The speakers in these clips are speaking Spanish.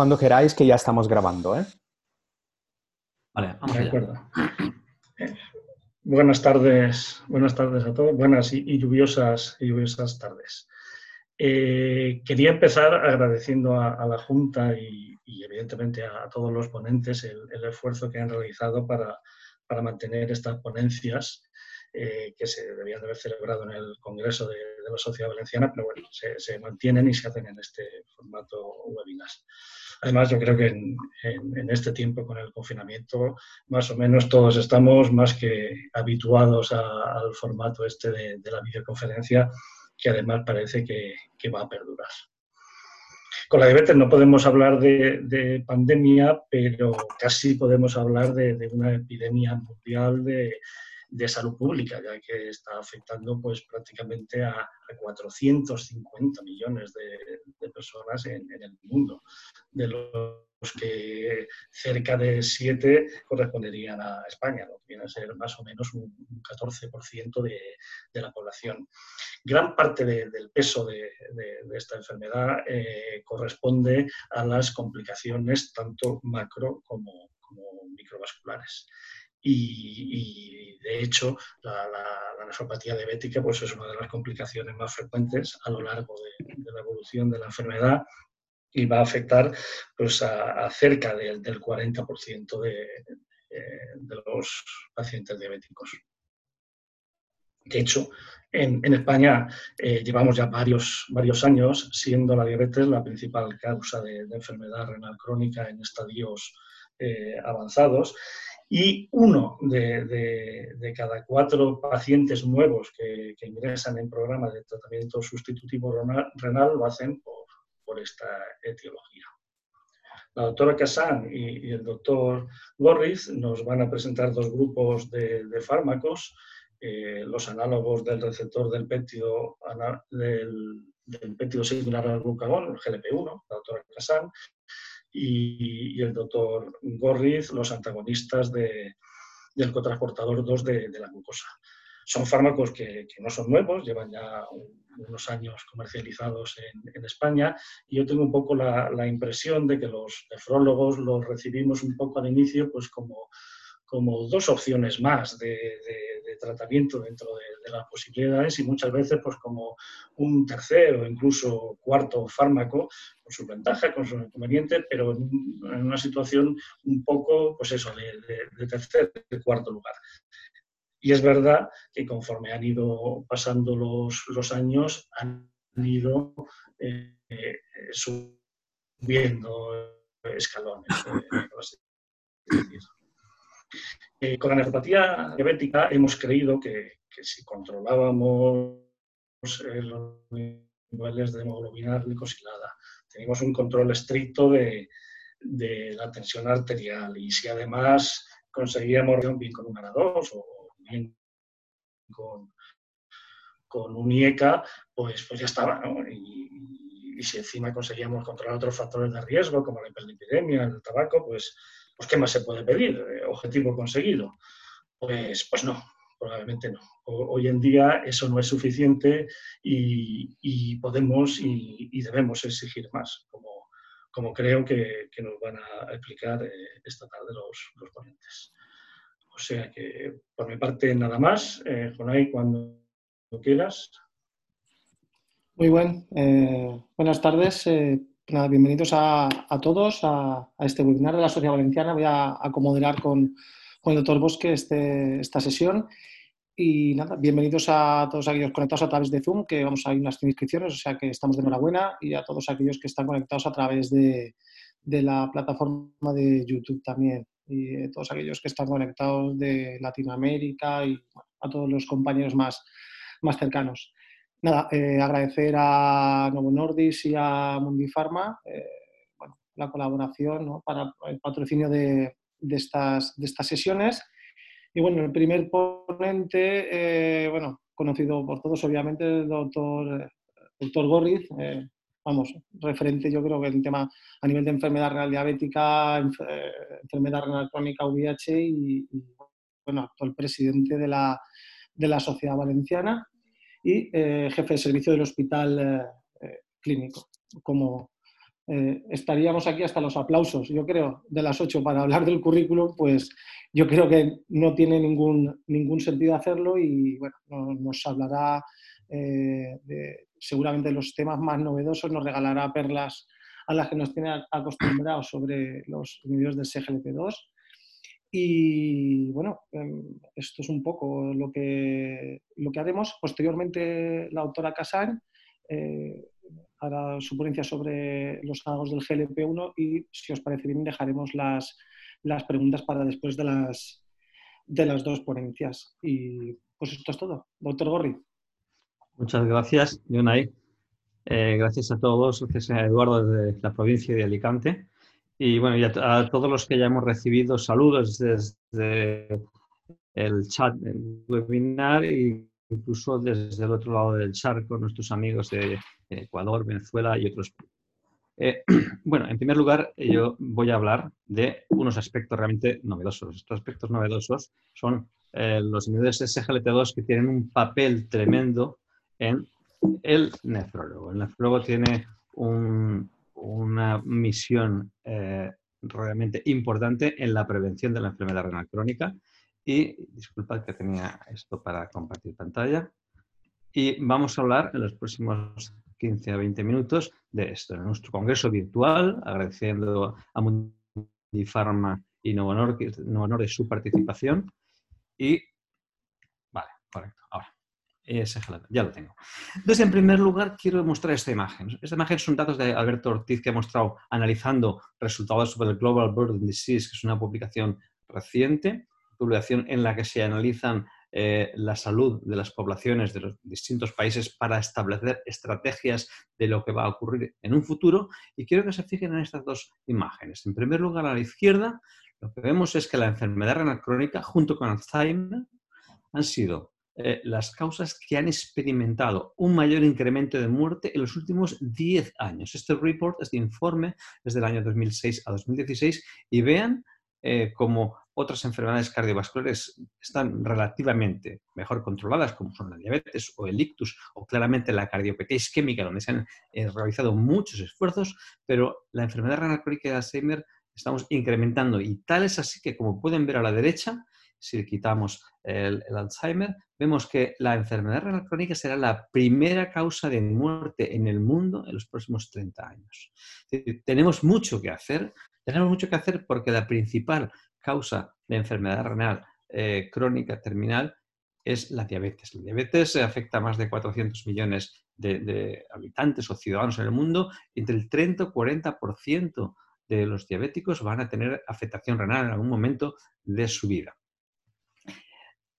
cuando queráis que ya estamos grabando, ¿eh? Vale, vamos de acuerdo. Eh, buenas tardes, buenas tardes a todos, buenas y, lluviosas, lluviosas tardes. Eh, quería empezar agradeciendo a, la Junta y, evidentemente a, todos los ponentes el, esfuerzo que han realizado para, para mantener estas ponencias eh, que se debían de haber celebrado en el Congreso de, la Sociedad Valenciana, pero bueno, se, mantienen y se hacen en este formato webinar. Además, yo creo que en, este tiempo con el confinamiento, más o menos todos estamos más que habituados al formato este de, la videoconferencia, que además parece que, va a perdurar. Con la diabetes no podemos hablar de, pandemia, pero casi podemos hablar de una epidemia mundial de, de salud pública, ya que está afectando pues, prácticamente a, 450 millones de, personas en, el mundo, de los que cerca de 7 corresponderían a España, lo que viene a ser más o menos un, 14% de, la población. Gran parte del peso de, esta enfermedad eh, corresponde a las complicaciones tanto macro como microvasculares. Y, de hecho la, la, nefropatía diabética pues es una de las complicaciones más frecuentes a lo largo de, la evolución de la enfermedad y va a afectar pues, a, cerca del 40% de, los pacientes diabéticos. De hecho, en, en España eh, llevamos ya varios, varios años siendo la diabetes la principal causa de, enfermedad renal crónica en estadios eh, avanzados y uno de, cada cuatro pacientes nuevos que, ingresan en programas de tratamiento sustitutivo renal, lo hacen por, esta etiología. La doctora Casán y, el doctor Gorriz nos van a presentar dos grupos de, fármacos, eh, los análogos del receptor del péptido, del, del similar al glucagón, el GLP-1, la doctora Casán, y, el doctor Gorriz, los antagonistas de, del cotransportador 2 de, la glucosa. Son fármacos que, no son nuevos, llevan ya unos años comercializados en, España y yo tengo un poco la, la, impresión de que los nefrólogos los recibimos un poco al inicio pues como como dos opciones más de, tratamiento dentro de, las posibilidades y muchas veces pues como un tercer o incluso cuarto fármaco con sus ventajas, con sus inconvenientes, pero en, una situación un poco, pues eso, de, tercer, de cuarto lugar. Y es verdad que conforme han ido pasando los, años, han ido eh, subiendo escalones. Eh, eh, con la nefropatía diabética hemos creído que, si controlábamos eh, los niveles de hemoglobina glicosilada, teníamos un control estricto de, la tensión arterial y si además conseguíamos bien con un ARA2 o con, con un IECA, pues, pues ya estaba. Y, y, si encima conseguíamos controlar otros factores de riesgo, como la hiperlipidemia, el tabaco, pues, pues ¿qué más se puede pedir? Eh, objetivo conseguido. Pues, pues no, probablemente no. Hoy en día eso no es suficiente y, podemos y, debemos exigir más, como, como creo que, nos van a explicar eh, esta tarde los, ponentes. O sea que, por mi parte, nada más. Eh, Jonay, cuando quieras. Muy buen. Eh, buenas tardes bienvenidos a, todos a, este webinar de la Sociedad Valenciana. Voy a, a con, el doctor Bosque este, esta sesión. Y nada, bienvenidos a todos aquellos conectados a través de Zoom, que vamos a ir unas inscripciones, o sea que estamos de enhorabuena, y a todos aquellos que están conectados a través de, la plataforma de YouTube también, y a todos aquellos que están conectados de Latinoamérica y a todos los compañeros más, más cercanos nada, eh, agradecer a Novo Nordis y a Mundifarma eh, bueno, la colaboración para el patrocinio de, estas, de estas sesiones. Y bueno, el primer ponente, eh, bueno, conocido por todos, obviamente, el doctor, doctor Gorriz, vamos, referente yo creo que el tema a nivel de enfermedad renal diabética, enfermedad renal crónica VIH y, y, bueno, actual presidente de la, de la Sociedad Valenciana y eh, jefe de servicio del hospital eh, eh, clínico, como, estaríamos aquí hasta los aplausos, yo creo, de las 8 para hablar del currículum, pues yo creo que no tiene ningún, ningún sentido hacerlo y bueno, nos hablará eh, de, seguramente los temas más novedosos, nos regalará perlas a las que nos tiene acostumbrados sobre los niveles del CGLP2. Y bueno, em, esto es un poco lo que, lo que haremos. Posteriormente, la autora Casán eh, hará su ponencia sobre los cargos del GLP1 y, si os parece bien, dejaremos las, las preguntas para después de las, de las dos ponencias. Y pues esto es todo. Doctor Gorri. Muchas gracias, Yonai. Eh, gracias a todos, gracias a Eduardo de la provincia de Alicante. Y bueno, y a, todos los que ya hemos recibido saludos desde el chat del webinar e incluso desde el otro lado del charco, nuestros amigos de Ecuador, Venezuela y otros. Eh, bueno, en primer lugar, yo voy a hablar de unos aspectos realmente novedosos. Estos aspectos novedosos son eh, los niveles SGLT2 que tienen un papel tremendo en el nefrólogo. El nefrólogo tiene una misión eh, realmente importante en la prevención de la enfermedad renal crónica. Y disculpad que tenía esto para compartir pantalla. Y vamos a hablar en los próximos 15 a 20 minutos de esto. En nuestro congreso virtual, agradeciendo a Mundifarma y Novo Honor de su participación. Y, vale, correcto, ahora ya lo tengo. Entonces, en primer lugar, quiero mostrar esta imagen. Esta imagen son datos de Alberto Ortiz que ha mostrado analizando resultados sobre el Global Burden Disease, que es una publicación reciente, publicación en la que se analizan eh, la salud de las poblaciones de los distintos países para establecer estrategias de lo que va a ocurrir en un futuro. Y quiero que se fijen en estas dos imágenes. En primer lugar, a la izquierda, lo que vemos es que la enfermedad renal crónica, junto con Alzheimer, han sido eh, las causas que han experimentado un mayor incremento de muerte en los últimos 10 años. Este report, este informe, es del año 2006 a 2016 y vean eh, cómo otras enfermedades cardiovasculares están relativamente mejor controladas, como son la diabetes o el ictus, o claramente la cardiopatía isquémica, donde se han eh, realizado muchos esfuerzos, pero la enfermedad renal crónica de Alzheimer estamos incrementando y tal es así que, como pueden ver a la derecha, si quitamos el, Alzheimer, vemos que la enfermedad renal crónica será la primera causa de muerte en el mundo en los próximos 30 años. Tenemos mucho que hacer, tenemos mucho que hacer porque la principal causa de enfermedad renal eh, crónica terminal es la diabetes. La diabetes afecta a más de 400 millones de, habitantes o ciudadanos en el mundo. Entre el 30 y 40% de los diabéticos van a tener afectación renal en algún momento de su vida.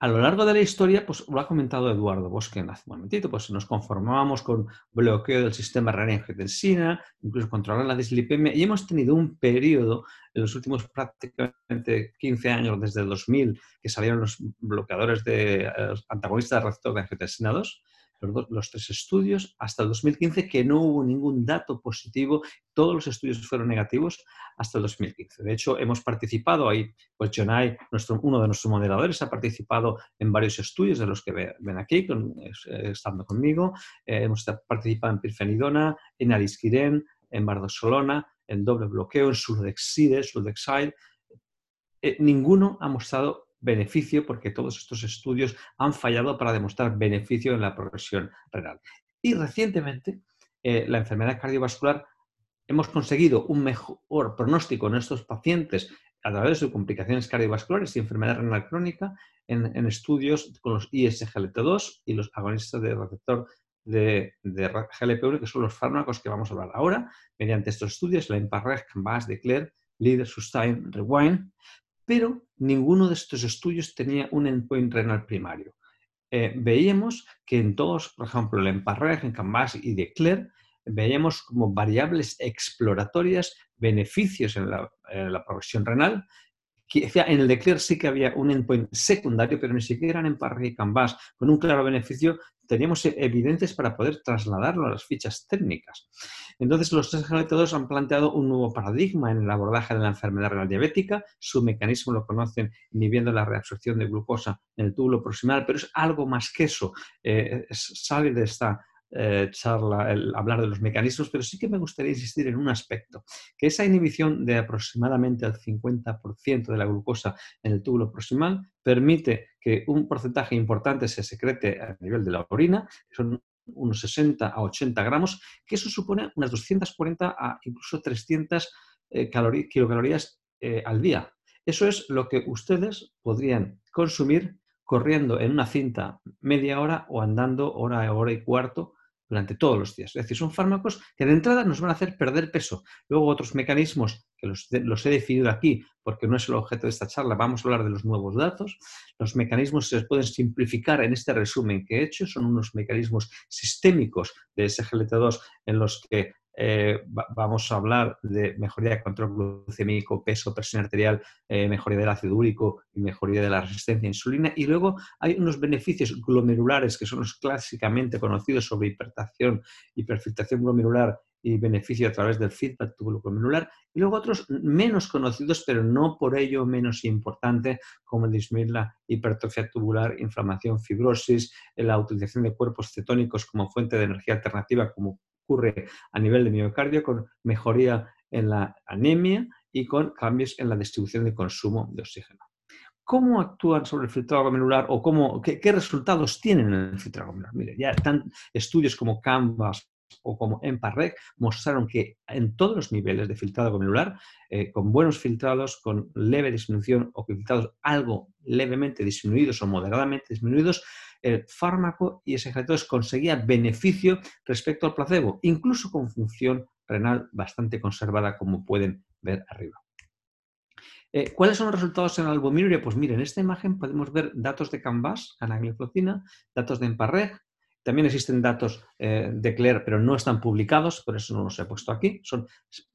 A lo largo de la historia, pues lo ha comentado Eduardo Bosque hace un momentito, pues nos conformábamos con bloqueo del sistema renina-angiotensina, incluso controlar la dislipemia, y hemos tenido un periodo en los últimos prácticamente 15 años, desde el 2000, que salieron los bloqueadores de eh, antagonistas de receptor de angiotensina 2, los, tres estudios hasta el 2015 que no hubo ningún dato positivo, todos los estudios fueron negativos hasta el 2015. De hecho, hemos participado ahí, pues Jonai, uno de nuestros moderadores, ha participado en varios estudios de los que ven aquí, eh, estando conmigo. Eh, hemos participado en pirfenidona, en alisquiren, en bardosolona, en doble bloqueo, en sulodexide, sulodexide. Eh, ninguno ha mostrado beneficio porque todos estos estudios han fallado para demostrar beneficio en la progresión renal. Y recientemente, eh, la enfermedad cardiovascular, hemos conseguido un mejor pronóstico en estos pacientes a través de complicaciones cardiovasculares y enfermedad renal crónica en, estudios con los ISGLT2 y los agonistas de receptor de, de GLP1, que son los fármacos que vamos a hablar ahora, mediante estos estudios, la IMPARREG, CANVAS, DECLARE, LEADER, SUSTAIN, REWIND, pero ninguno de estos estudios tenía un endpoint renal primario. Eh, veíamos que en todos, por ejemplo, el EMPARREG, en CANVAS y DECLARE, veíamos como variables exploratorias beneficios en la, en la progresión renal en el Declare sí que había un endpoint secundario, pero ni siquiera en Parry y Canvas, con un claro beneficio, teníamos evidentes para poder trasladarlo a las fichas técnicas. Entonces, los tres GLT2 han planteado un nuevo paradigma en el abordaje de la enfermedad renal diabética. Su mecanismo lo conocen inhibiendo la reabsorción de glucosa en el túbulo proximal, pero es algo más que eso. Eh, sale de esta eh, charla hablar de los mecanismos, pero sí que me gustaría insistir en un aspecto, que esa inhibición de aproximadamente el 50% de la glucosa en el túbulo proximal permite que un porcentaje importante se secrete a nivel de la orina, que son unos 60 a 80 gramos, que eso supone unas 240 a incluso 300 eh, kilocalorías eh, al día. Eso es lo que ustedes podrían consumir corriendo en una cinta media hora o andando hora, hora y cuarto durante todos los días. Es decir, son fármacos que de entrada nos van a hacer perder peso. Luego otros mecanismos que los, los, he definido aquí porque no es el objeto de esta charla, vamos a hablar de los nuevos datos. Los mecanismos se pueden simplificar en este resumen que he hecho, son unos mecanismos sistémicos de SGLT2 en los que eh, vamos a hablar de mejoría de control glucémico, peso, presión arterial, eh, mejoría del ácido úrico y mejoría de la resistencia a insulina. Y luego hay unos beneficios glomerulares que son los clásicamente conocidos sobre hipertación, hiperfiltración glomerular y beneficio a través del feedback glomerular. Y luego otros menos conocidos, pero no por ello menos importante, como disminuir la hipertrofia tubular, inflamación, fibrosis, la utilización de cuerpos cetónicos como fuente de energía alternativa, como ocurre a nivel de miocardio con mejoría en la anemia y con cambios en la distribución de consumo de oxígeno. ¿Cómo actúan sobre el filtrado glomerular o cómo, qué, resultados tienen en el filtrado glomerular? Mire, ya estudios como Canvas o como EMPARREC mostraron que en todos los niveles de filtrado glomerular, eh, con buenos filtrados, con leve disminución o filtrados algo levemente disminuidos o moderadamente disminuidos, el fármaco y ese conseguía beneficio respecto al placebo, incluso con función renal bastante conservada, como pueden ver arriba. Eh, ¿Cuáles son los resultados en albuminuria? Pues miren, en esta imagen podemos ver datos de Canvas, canagliflozina, datos de Emparreg, también existen datos eh, de Claire, pero no están publicados, por eso no los he puesto aquí. Son,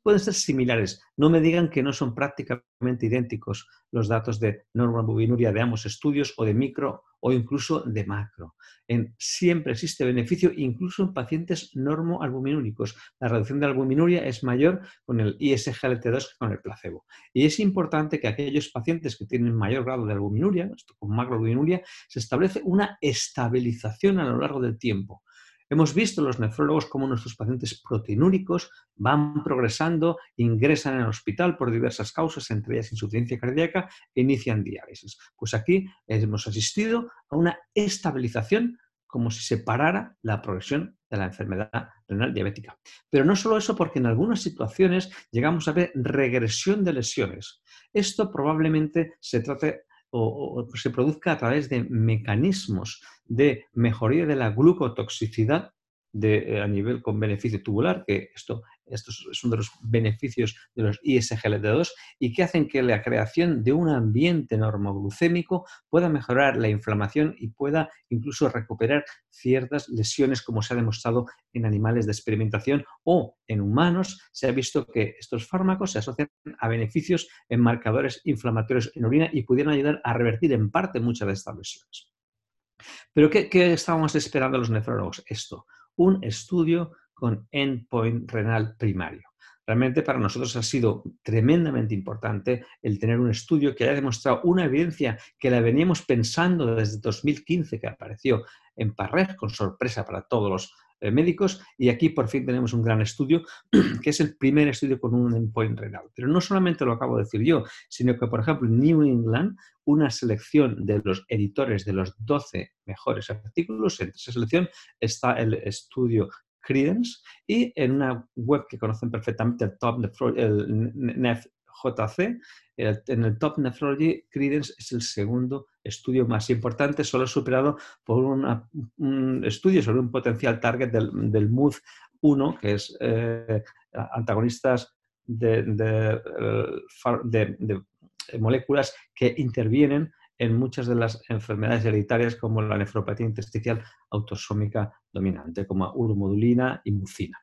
pueden ser similares. No me digan que no son prácticamente idénticos los datos de normoalbuminuria de ambos estudios o de micro o incluso de macro. En, siempre existe beneficio incluso en pacientes normoalbuminúricos. La reducción de albuminuria es mayor con el ISGLT2 que con el placebo. Y es importante que aquellos pacientes que tienen mayor grado de albuminuria, con macroalbuminuria, se establece una estabilización a lo largo del tiempo. Hemos visto los nefrólogos cómo nuestros pacientes proteinúricos van progresando, ingresan en el hospital por diversas causas, entre ellas insuficiencia cardíaca, e inician diálisis. Pues aquí hemos asistido a una estabilización como si se parara la progresión de la enfermedad renal diabética. Pero no solo eso, porque en algunas situaciones llegamos a ver regresión de lesiones. Esto probablemente se trate o, se produzca a través de mecanismos de mejoría de la glucotoxicidad eh, a nivel con beneficio tubular, que esto, esto es uno de los beneficios de los ISGLT2 y que hacen que la creación de un ambiente normoglucémico pueda mejorar la inflamación y pueda incluso recuperar ciertas lesiones, como se ha demostrado en animales de experimentación o en humanos. Se ha visto que estos fármacos se asocian a beneficios en marcadores inflamatorios en orina y pudieran ayudar a revertir en parte muchas de estas lesiones. Pero ¿qué, qué estábamos esperando los nefrólogos? Esto, un estudio con endpoint renal primario. Realmente para nosotros ha sido tremendamente importante el tener un estudio que haya demostrado una evidencia que la veníamos pensando desde 2015, que apareció en Parreg, con sorpresa para todos los eh, médicos, y aquí por fin tenemos un gran estudio, que es el primer estudio con un endpoint renal. Pero no solamente lo acabo de decir yo, sino que, por ejemplo, en New England, una selección de los editores de los 12 mejores artículos, entre esa selección está el estudio Credence y en una web que conocen perfectamente el Top el NEFJC, en el Top Nephrology, Credence es el segundo estudio más importante, solo superado por un estudio sobre un potencial target del, del MUD1, que es eh, antagonistas de, de, moléculas que intervienen en muchas de las enfermedades hereditarias como la nefropatía intersticial autosómica dominante, como uromodulina y mucina.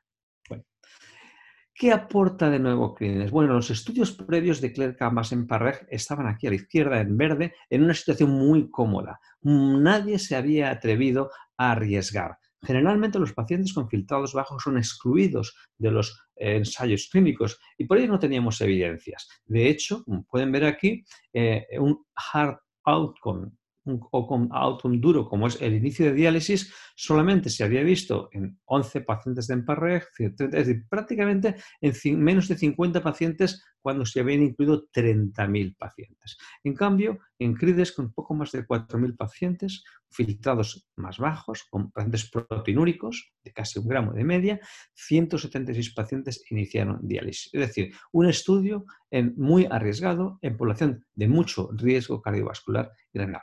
¿Qué aporta de nuevo Clínicas? Bueno, los estudios previos de Claire Camas en Parreg estaban aquí a la izquierda, en verde, en una situación muy cómoda. Nadie se había atrevido a arriesgar. Generalmente los pacientes con filtrados bajos son excluidos de los eh, ensayos clínicos y por ello no teníamos evidencias. De hecho, como pueden ver aquí, eh, un hard outcome o con outcome duro, como es el inicio de diálisis, solamente se había visto en 11 pacientes de Emparreg, es decir, prácticamente en menos de 50 pacientes cuando se habían incluido 30.000 pacientes. En cambio, en CRIDES, con poco más de 4.000 pacientes, filtrados más bajos, con pacientes proteinúricos de casi un gramo de media, 176 pacientes iniciaron diálisis. Es decir, un estudio muy arriesgado en población de mucho riesgo cardiovascular y renal.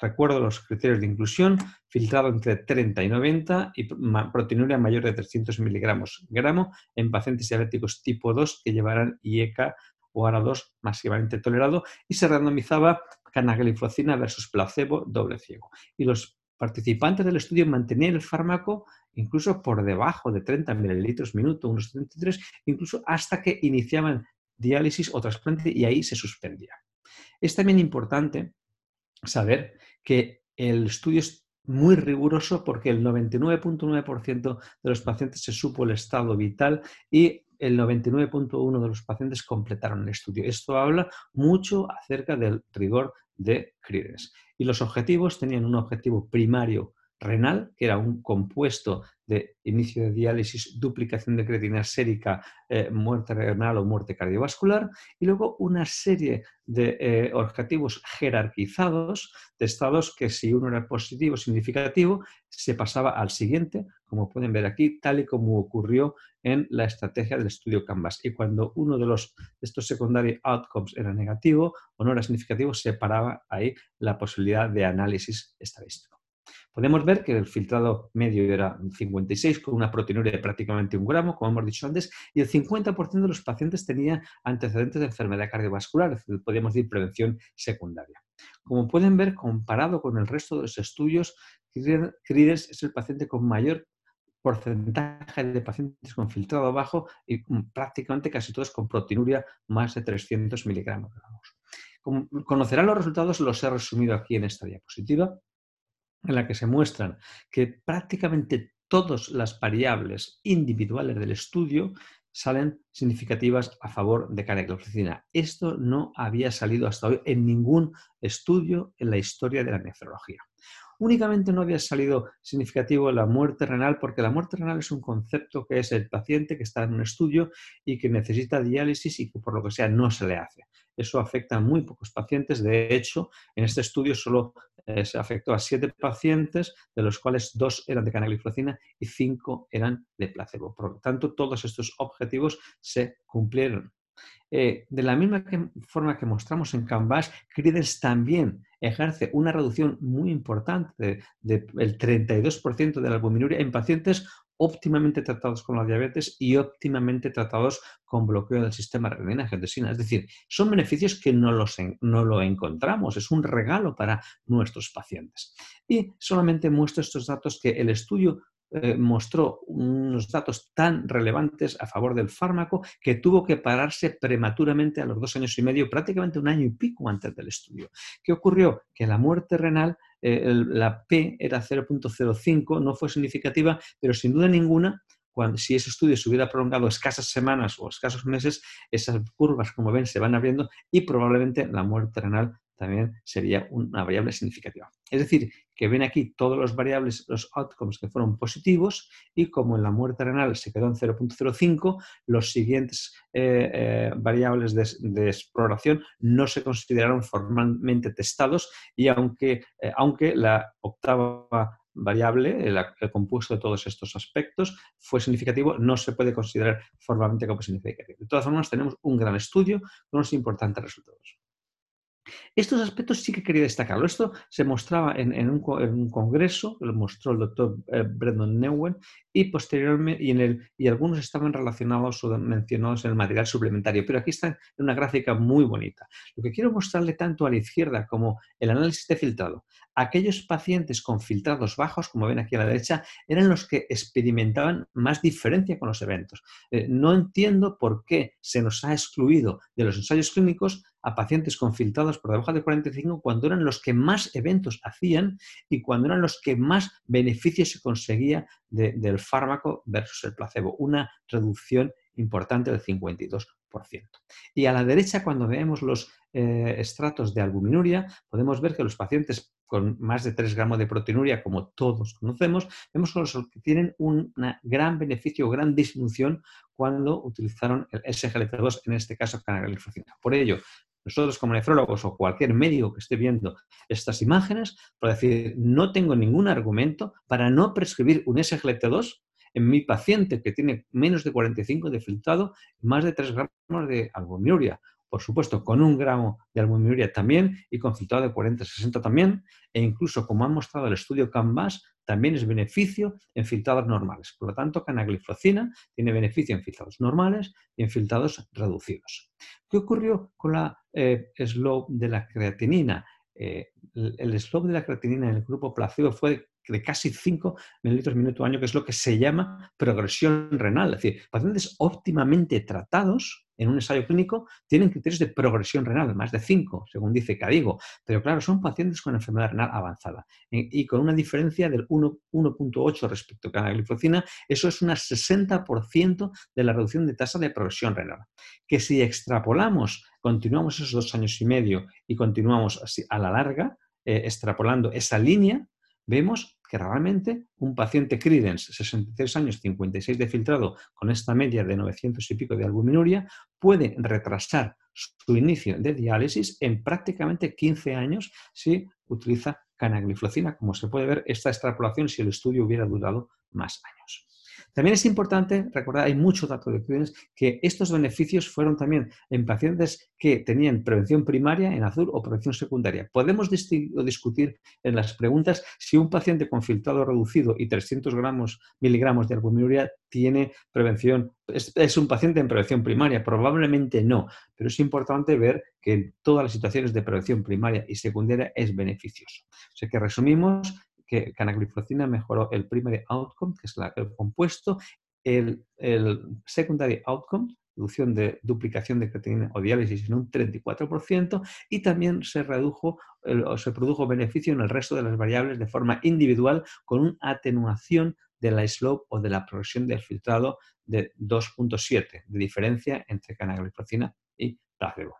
Recuerdo los criterios de inclusión, filtrado entre 30 y 90 y proteinuria mayor de 300 miligramos gramo en pacientes diabéticos tipo 2 que llevarán IECA o ARA2 masivamente tolerado y se randomizaba canagliflozina versus placebo doble ciego. Y los participantes del estudio mantenían el fármaco incluso por debajo de 30 mililitros minuto, unos 33, incluso hasta que iniciaban diálisis o trasplante y ahí se suspendía. Es también importante saber que el estudio es muy riguroso porque el 99.9% de los pacientes se supo el estado vital y el 99.1% de los pacientes completaron el estudio. Esto habla mucho acerca del rigor de CRIDES. Y los objetivos tenían un objetivo primario renal, que era un compuesto de inicio de diálisis, duplicación de creatinina sérica, eh, muerte renal o muerte cardiovascular, y luego una serie de eh, objetivos jerarquizados de estados que si uno era positivo significativo, se pasaba al siguiente, como pueden ver aquí, tal y como ocurrió en la estrategia del estudio Canvas. Y cuando uno de, los, estos secondary outcomes era negativo o no era significativo, se paraba ahí la posibilidad de análisis estadístico. Podemos ver que el filtrado medio era 56 con una proteinuria de prácticamente un gramo, como hemos dicho antes, y el 50% de los pacientes tenía antecedentes de enfermedad cardiovascular, podríamos decir prevención secundaria. Como pueden ver, comparado con el resto de los estudios, CRIDES es el paciente con mayor porcentaje de pacientes con filtrado bajo y prácticamente casi todos con proteinuria más de 300 miligramos. conocerán los resultados, los he resumido aquí en esta diapositiva en la que se muestran que prácticamente todas las variables individuales del estudio salen significativas a favor de canagliflozina. Esto no había salido hasta hoy en ningún estudio en la historia de la nefrología. Únicamente no había salido significativo la muerte renal porque la muerte renal es un concepto que es el paciente que está en un estudio y que necesita diálisis y que por lo que sea no se le hace. Eso afecta a muy pocos pacientes. De hecho, en este estudio solo eh, se afectó a siete pacientes, de los cuales dos eran de canagliflozina y cinco eran de placebo. Por lo tanto, todos estos objetivos se cumplieron. Eh, de la misma forma que mostramos en Canvas, Credence también ejerce una reducción muy importante del 32% de la albuminuria en pacientes óptimamente tratados con la diabetes y óptimamente tratados con bloqueo del sistema renina-angiotensina. Es decir, son beneficios que no, los no lo encontramos, es un regalo para nuestros pacientes. Y solamente muestro estos datos que el estudio eh, mostró unos datos tan relevantes a favor del fármaco que tuvo que pararse prematuramente a los dos años y medio, prácticamente un año y pico antes del estudio. ¿Qué ocurrió? Que la muerte renal, eh, la P era 0.05, no fue significativa, pero sin duda ninguna cuando, si ese estudio se hubiera prolongado escasas semanas o escasos meses, esas curvas, como ven, se van abriendo y probablemente la muerte renal también sería una variable significativa. Es decir, que ven aquí todos los variables, los outcomes que fueron positivos y como en la muerte renal se quedó en 0.05, los siguientes eh, eh, variables de, exploración no se consideraron formalmente testados y aunque, eh, aunque la octava variable, el, el, compuesto de todos estos aspectos, fue significativo, no se puede considerar formalmente como significativo. De todas formas, tenemos un gran estudio con unos importantes resultados. Estos aspectos sí que quería destacarlo. Esto se mostraba en, un, congreso, lo mostró el doctor eh, Brendan Neuen, y posteriormente, y, en el, y algunos estaban relacionados o mencionados en el material suplementario, pero aquí está una gráfica muy bonita. Lo que quiero mostrarle tanto a la izquierda como el análisis de filtrado, aquellos pacientes con filtrados bajos, como ven aquí a la derecha, eran los que experimentaban más diferencia con los eventos. Eh, no entiendo por qué se nos ha excluido de los ensayos clínicos a pacientes con filtrados por debajo de 45 cuando eran los que más eventos hacían y cuando eran los que más beneficios se conseguía del fármaco versus el placebo. Una reducción importante del 52%. Y a la derecha, cuando vemos los eh, estratos de albuminuria, podemos ver que los pacientes con más de 3 gramos de proteinuria, como todos conocemos, vemos que tienen un gran beneficio gran disminución cuando utilizaron el SGLT2, en este caso canagliflozina. Por ello, nosotros como nefrólogos o cualquier médico que esté viendo estas imágenes, por decir, no tengo ningún argumento para no prescribir un SGLT2 en mi paciente que tiene menos de 45 de filtrado más de 3 gramos de albuminuria por supuesto, con un gramo de albuminuria también y con filtrado de 40-60 también, e incluso, como ha mostrado el estudio Canvas, también es beneficio en filtrados normales. Por lo tanto, canagliflozina tiene beneficio en filtrados normales y en filtrados reducidos. ¿Qué ocurrió con la eh, slope de la creatinina? Eh, el slope de la creatinina en el grupo placebo fue de casi 5 mililitros minuto año, que es lo que se llama progresión renal. Es decir, pacientes óptimamente tratados en un ensayo clínico tienen criterios de progresión renal, más de 5, según dice Cadigo. Pero claro, son pacientes con enfermedad renal avanzada y con una diferencia del 1.8 respecto a canagliflozina. Eso es un 60% de la reducción de tasa de progresión renal. Que si extrapolamos, continuamos esos dos años y medio y continuamos así a la larga, eh, extrapolando esa línea, vemos que realmente un paciente Credence, 63 años, 56 de filtrado, con esta media de 900 y pico de albuminuria, puede retrasar su inicio de diálisis en prácticamente 15 años si utiliza canagliflozina, como se puede ver esta extrapolación si el estudio hubiera durado más años. También es importante recordar, hay mucho dato de estudios, que estos beneficios fueron también en pacientes que tenían prevención primaria en azul o prevención secundaria. Podemos discutir en las preguntas si un paciente con filtrado reducido y 300 gramos, miligramos de albuminuria tiene prevención, es, un paciente en prevención primaria. Probablemente no, pero es importante ver que en todas las situaciones de prevención primaria y secundaria es beneficioso. O que resumimos que canagliflozina mejoró el primary outcome, que es el compuesto, el, secondary outcome, reducción de duplicación de creatinina o diálisis en un 34% y también se redujo o se produjo beneficio en el resto de las variables de forma individual con una atenuación de la slope o de la progresión del filtrado de 2.7 de diferencia entre canagliflozina y placebo.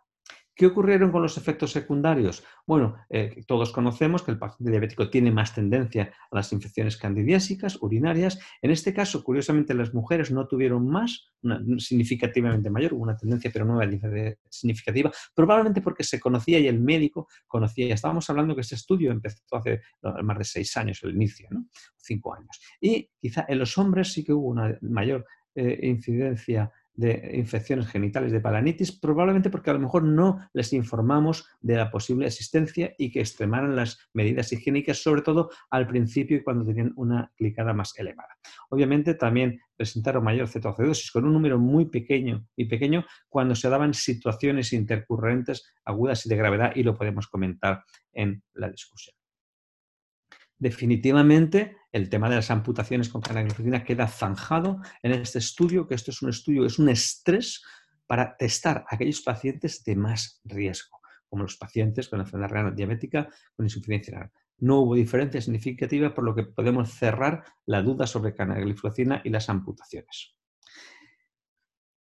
¿Qué ocurrieron con los efectos secundarios? Bueno, eh, todos conocemos que el paciente diabético tiene más tendencia a las infecciones candidiásicas, urinarias. En este caso, curiosamente, las mujeres no tuvieron más, significativamente mayor, hubo una tendencia, pero no significativa, probablemente porque se conocía y el médico conocía. Estábamos hablando que este estudio empezó hace más de seis años, el inicio, ¿no? cinco años. Y quizá en los hombres sí que hubo una mayor eh, incidencia de infecciones genitales de palanitis, probablemente porque a lo mejor no les informamos de la posible existencia y que extremaran las medidas higiénicas, sobre todo al principio y cuando tenían una glicada más elevada. Obviamente también presentaron mayor cetoacidosis con un número muy pequeño y pequeño cuando se daban situaciones intercurrentes agudas y de gravedad y lo podemos comentar en la discusión. Definitivamente el tema de las amputaciones con canagliflozina queda zanjado en este estudio, que esto es un estudio, es un estrés para testar a aquellos pacientes de más riesgo, como los pacientes con enfermedad renal diabética con insuficiencia renal. No hubo diferencia significativa, por lo que podemos cerrar la duda sobre canagliflozina y las amputaciones.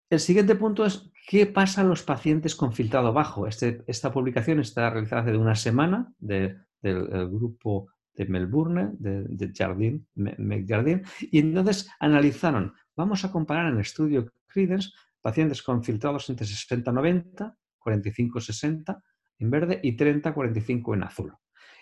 El siguiente punto es qué pasa a los pacientes con filtrado bajo. Este, esta publicación está realizada hace una semana del grupo de Melbourne, de, Jardine, McJardine, y entonces analizaron, vamos a comparar en el estudio Credence pacientes con filtrados entre 60-90, 45-60 en verde y 30-45 en azul.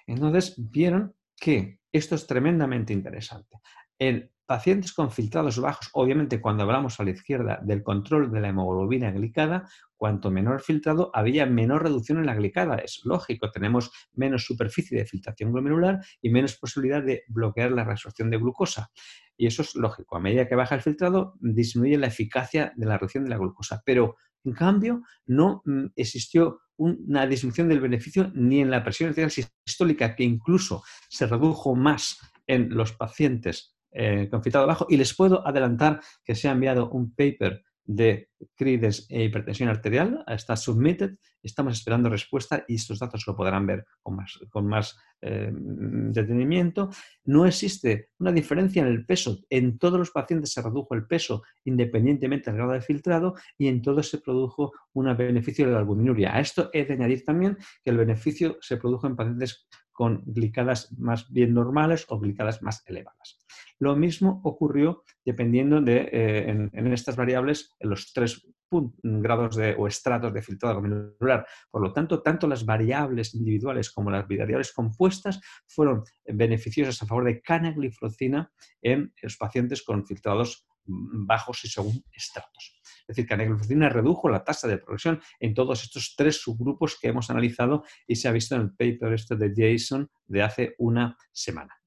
Entonces vieron que esto es tremendamente interesante. En pacientes con filtrados bajos, obviamente cuando hablamos a la izquierda del control de la hemoglobina glicada, cuanto menor filtrado, había menor reducción en la glicada. Es lógico, tenemos menos superficie de filtración glomerular y menos posibilidad de bloquear la reabsorción de glucosa. Y eso es lógico. A medida que baja el filtrado, disminuye la eficacia de la reducción de la glucosa. Pero, en cambio, no mm, existió una disminución del beneficio ni en la presión arterial sistólica, que incluso se redujo más en los pacientes eh, con filtrado bajo. Y les puedo adelantar que se ha enviado un paper de CRIDES e hipertensión arterial, está submitted, estamos esperando respuesta y estos datos lo podrán ver con más, con más eh, detenimiento. No existe una diferencia en el peso, en todos los pacientes se redujo el peso independientemente del grado de filtrado y en todos se produjo un beneficio de la albuminuria. A esto he de añadir también que el beneficio se produjo en pacientes con glicadas más bien normales o glicadas más elevadas. Lo mismo ocurrió dependiendo de, eh, en, estas variables, en los tres grados de, o estratos de filtrado glomerular. Por lo tanto, tanto las variables individuales como las variables compuestas fueron beneficiosas a favor de canagliflozina en los pacientes con filtrados bajos y según estratos. Es decir, que canagliflozina redujo la tasa de progresión en todos estos tres subgrupos que hemos analizado y se ha visto en el paper este de Jason de hace una semana.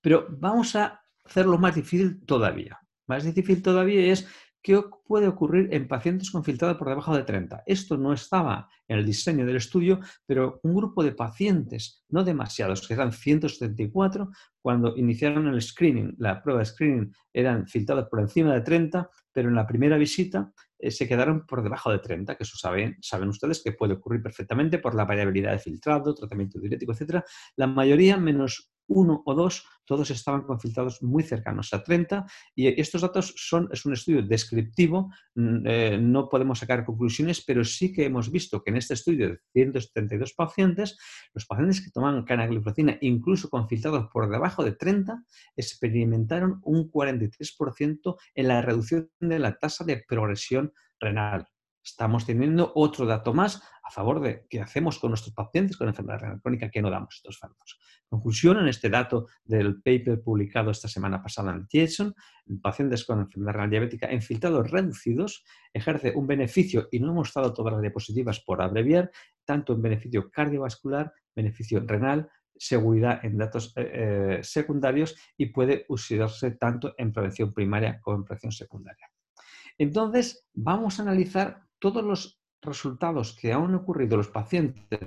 Pero vamos a hacerlo más difícil todavía. Más difícil todavía es ¿Qué puede ocurrir en pacientes con filtrado por debajo de 30? Esto no estaba en el diseño del estudio, pero un grupo de pacientes, no demasiados, que eran 174, cuando iniciaron el screening, la prueba de screening, eran filtrados por encima de 30, pero en la primera visita eh, se quedaron por debajo de 30, que eso saben, saben ustedes que puede ocurrir perfectamente por la variabilidad de filtrado, tratamiento diurético, etc. La mayoría, menos uno o dos, todos estaban con filtrados muy cercanos a 30 y estos datos son, es un estudio descriptivo, mm, eh, no podemos sacar conclusiones, pero sí que hemos visto que en este estudio de 172 pacientes, los pacientes que tomaban canagliflozina, incluso con filtrados por debajo de 30, experimentaron un 43% en la reducción de la tasa de progresión renal. Estamos teniendo otro dato más a favor de qué hacemos con nuestros pacientes con enfermedad renal crónica que no damos estos fármacos. Conclusión en este dato del paper publicado esta semana pasada en el Jason, pacientes con enfermedad renal diabética en filtrados reducidos ejerce un beneficio, y no hemos mostrado todas las diapositivas por abreviar, tanto en beneficio cardiovascular, beneficio renal, seguridad en datos eh, eh, secundarios y puede usarse tanto en prevención primaria como en prevención secundaria. Entonces, vamos a analizar todos los resultados que han ocurrido los pacientes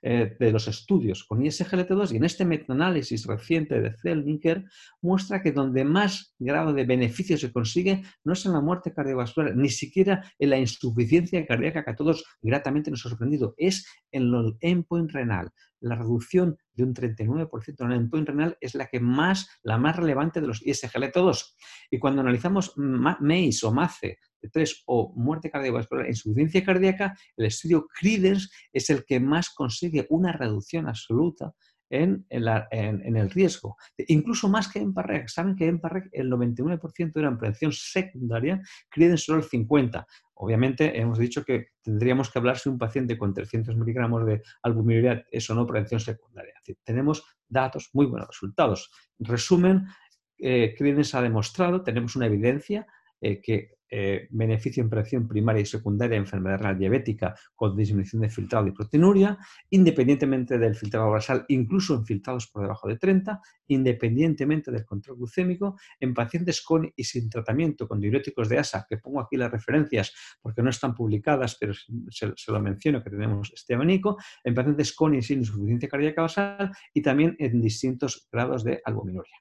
eh, de los estudios con ISGLT2 y en este metaanálisis reciente de Zellniker muestra que donde más grado de beneficio se consigue no es en la muerte cardiovascular, ni siquiera en la insuficiencia cardíaca que a todos gratamente nos ha sorprendido, es en el endpoint renal. La reducción de un 39% en el endpoint renal es la que más, la más relevante de los ISGLT2. Y cuando analizamos MACE o MACE de 3 o muerte cardiovascular, insuficiencia cardíaca, el estudio CREDENCE es el que más consigue una reducción absoluta en, el riesgo. Incluso más que en PARREC. Saben que en PARREC el 99% era en prevención secundaria, CREDENCE solo el 50%. Obviamente hemos dicho que tendríamos que hablar si un paciente con 300 miligramos de albuminuria es o no prevención secundaria. tenemos datos, muy buenos resultados. En resumen, eh, ha demostrado, tenemos una evidencia eh, que eh, beneficio en prevención primaria y secundaria de enfermedad renal diabética con disminución de filtrado y proteinuria, independientemente del filtrado basal, incluso en filtrados por debajo de 30, independientemente del control glucémico, en pacientes con y sin tratamiento con diuréticos de ASA, que pongo aquí las referencias porque no están publicadas, pero se, lo menciono que tenemos este abanico, en pacientes con y sin insuficiencia cardíaca basal y también en distintos grados de albuminuria.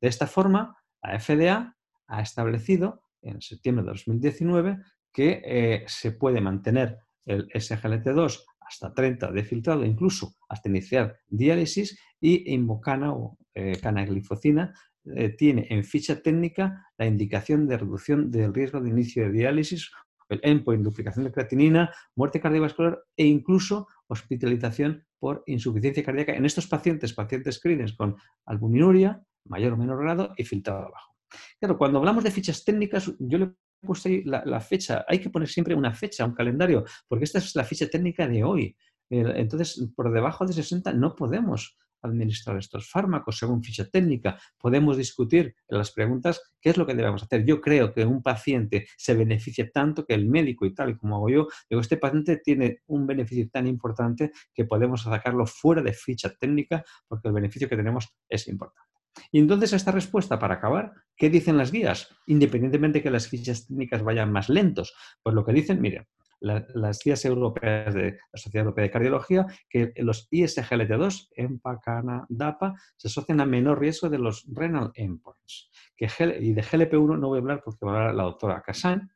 De esta forma, la FDA ha establecido en septiembre de 2019 que eh, se puede mantener el SGLT2 hasta 30 de filtrado, incluso hasta iniciar diálisis, y Invocana o eh, canaglifocina eh, tiene en ficha técnica la indicación de reducción del riesgo de inicio de diálisis, el endpoint, duplicación de creatinina, muerte cardiovascular e incluso hospitalización por insuficiencia cardíaca en estos pacientes, pacientes screeners con albuminuria, mayor o menor grado y filtrado bajo. Claro, cuando hablamos de fichas técnicas, yo le puesto ahí la, fecha. Hay que poner siempre una fecha, un calendario, porque esta es la ficha técnica de hoy. Entonces, por debajo de 60 no podemos administrar estos fármacos según ficha técnica. Podemos discutir en las preguntas qué es lo que debemos hacer. Yo creo que un paciente se beneficia tanto que el médico y tal como hago yo, digo, este paciente tiene un beneficio tan importante que podemos sacarlo fuera de ficha técnica porque el beneficio que tenemos es importante. Y entonces esta respuesta, para acabar, ¿qué dicen las guías? Independientemente de que las fichas técnicas vayan más lentos, pues lo que dicen, miren, las guías europeas de la Sociedad Europea de Cardiología, que los ISGLT2, EMPA, DAPA, se asocian a menor riesgo de los renal endpoints. Y de GLP1 no voy a hablar porque va a hablar la doctora Cassan.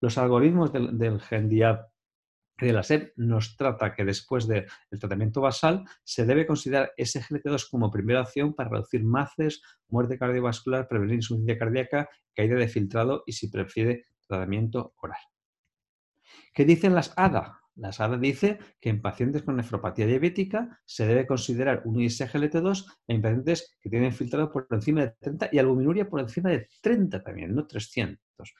Los algoritmos del, del GenDiab de la SEP nos trata que después del tratamiento basal se debe considerar SGLT2 como primera opción para reducir MACES, muerte cardiovascular, prevenir insuficiencia cardíaca, caída de filtrado y si prefiere tratamiento oral. ¿Qué dicen las ADA? La SADA dice que en pacientes con nefropatía diabética se debe considerar un ISGLT2 en pacientes que tienen filtrado por encima de 30 y albuminuria por encima de 30 también, no 300.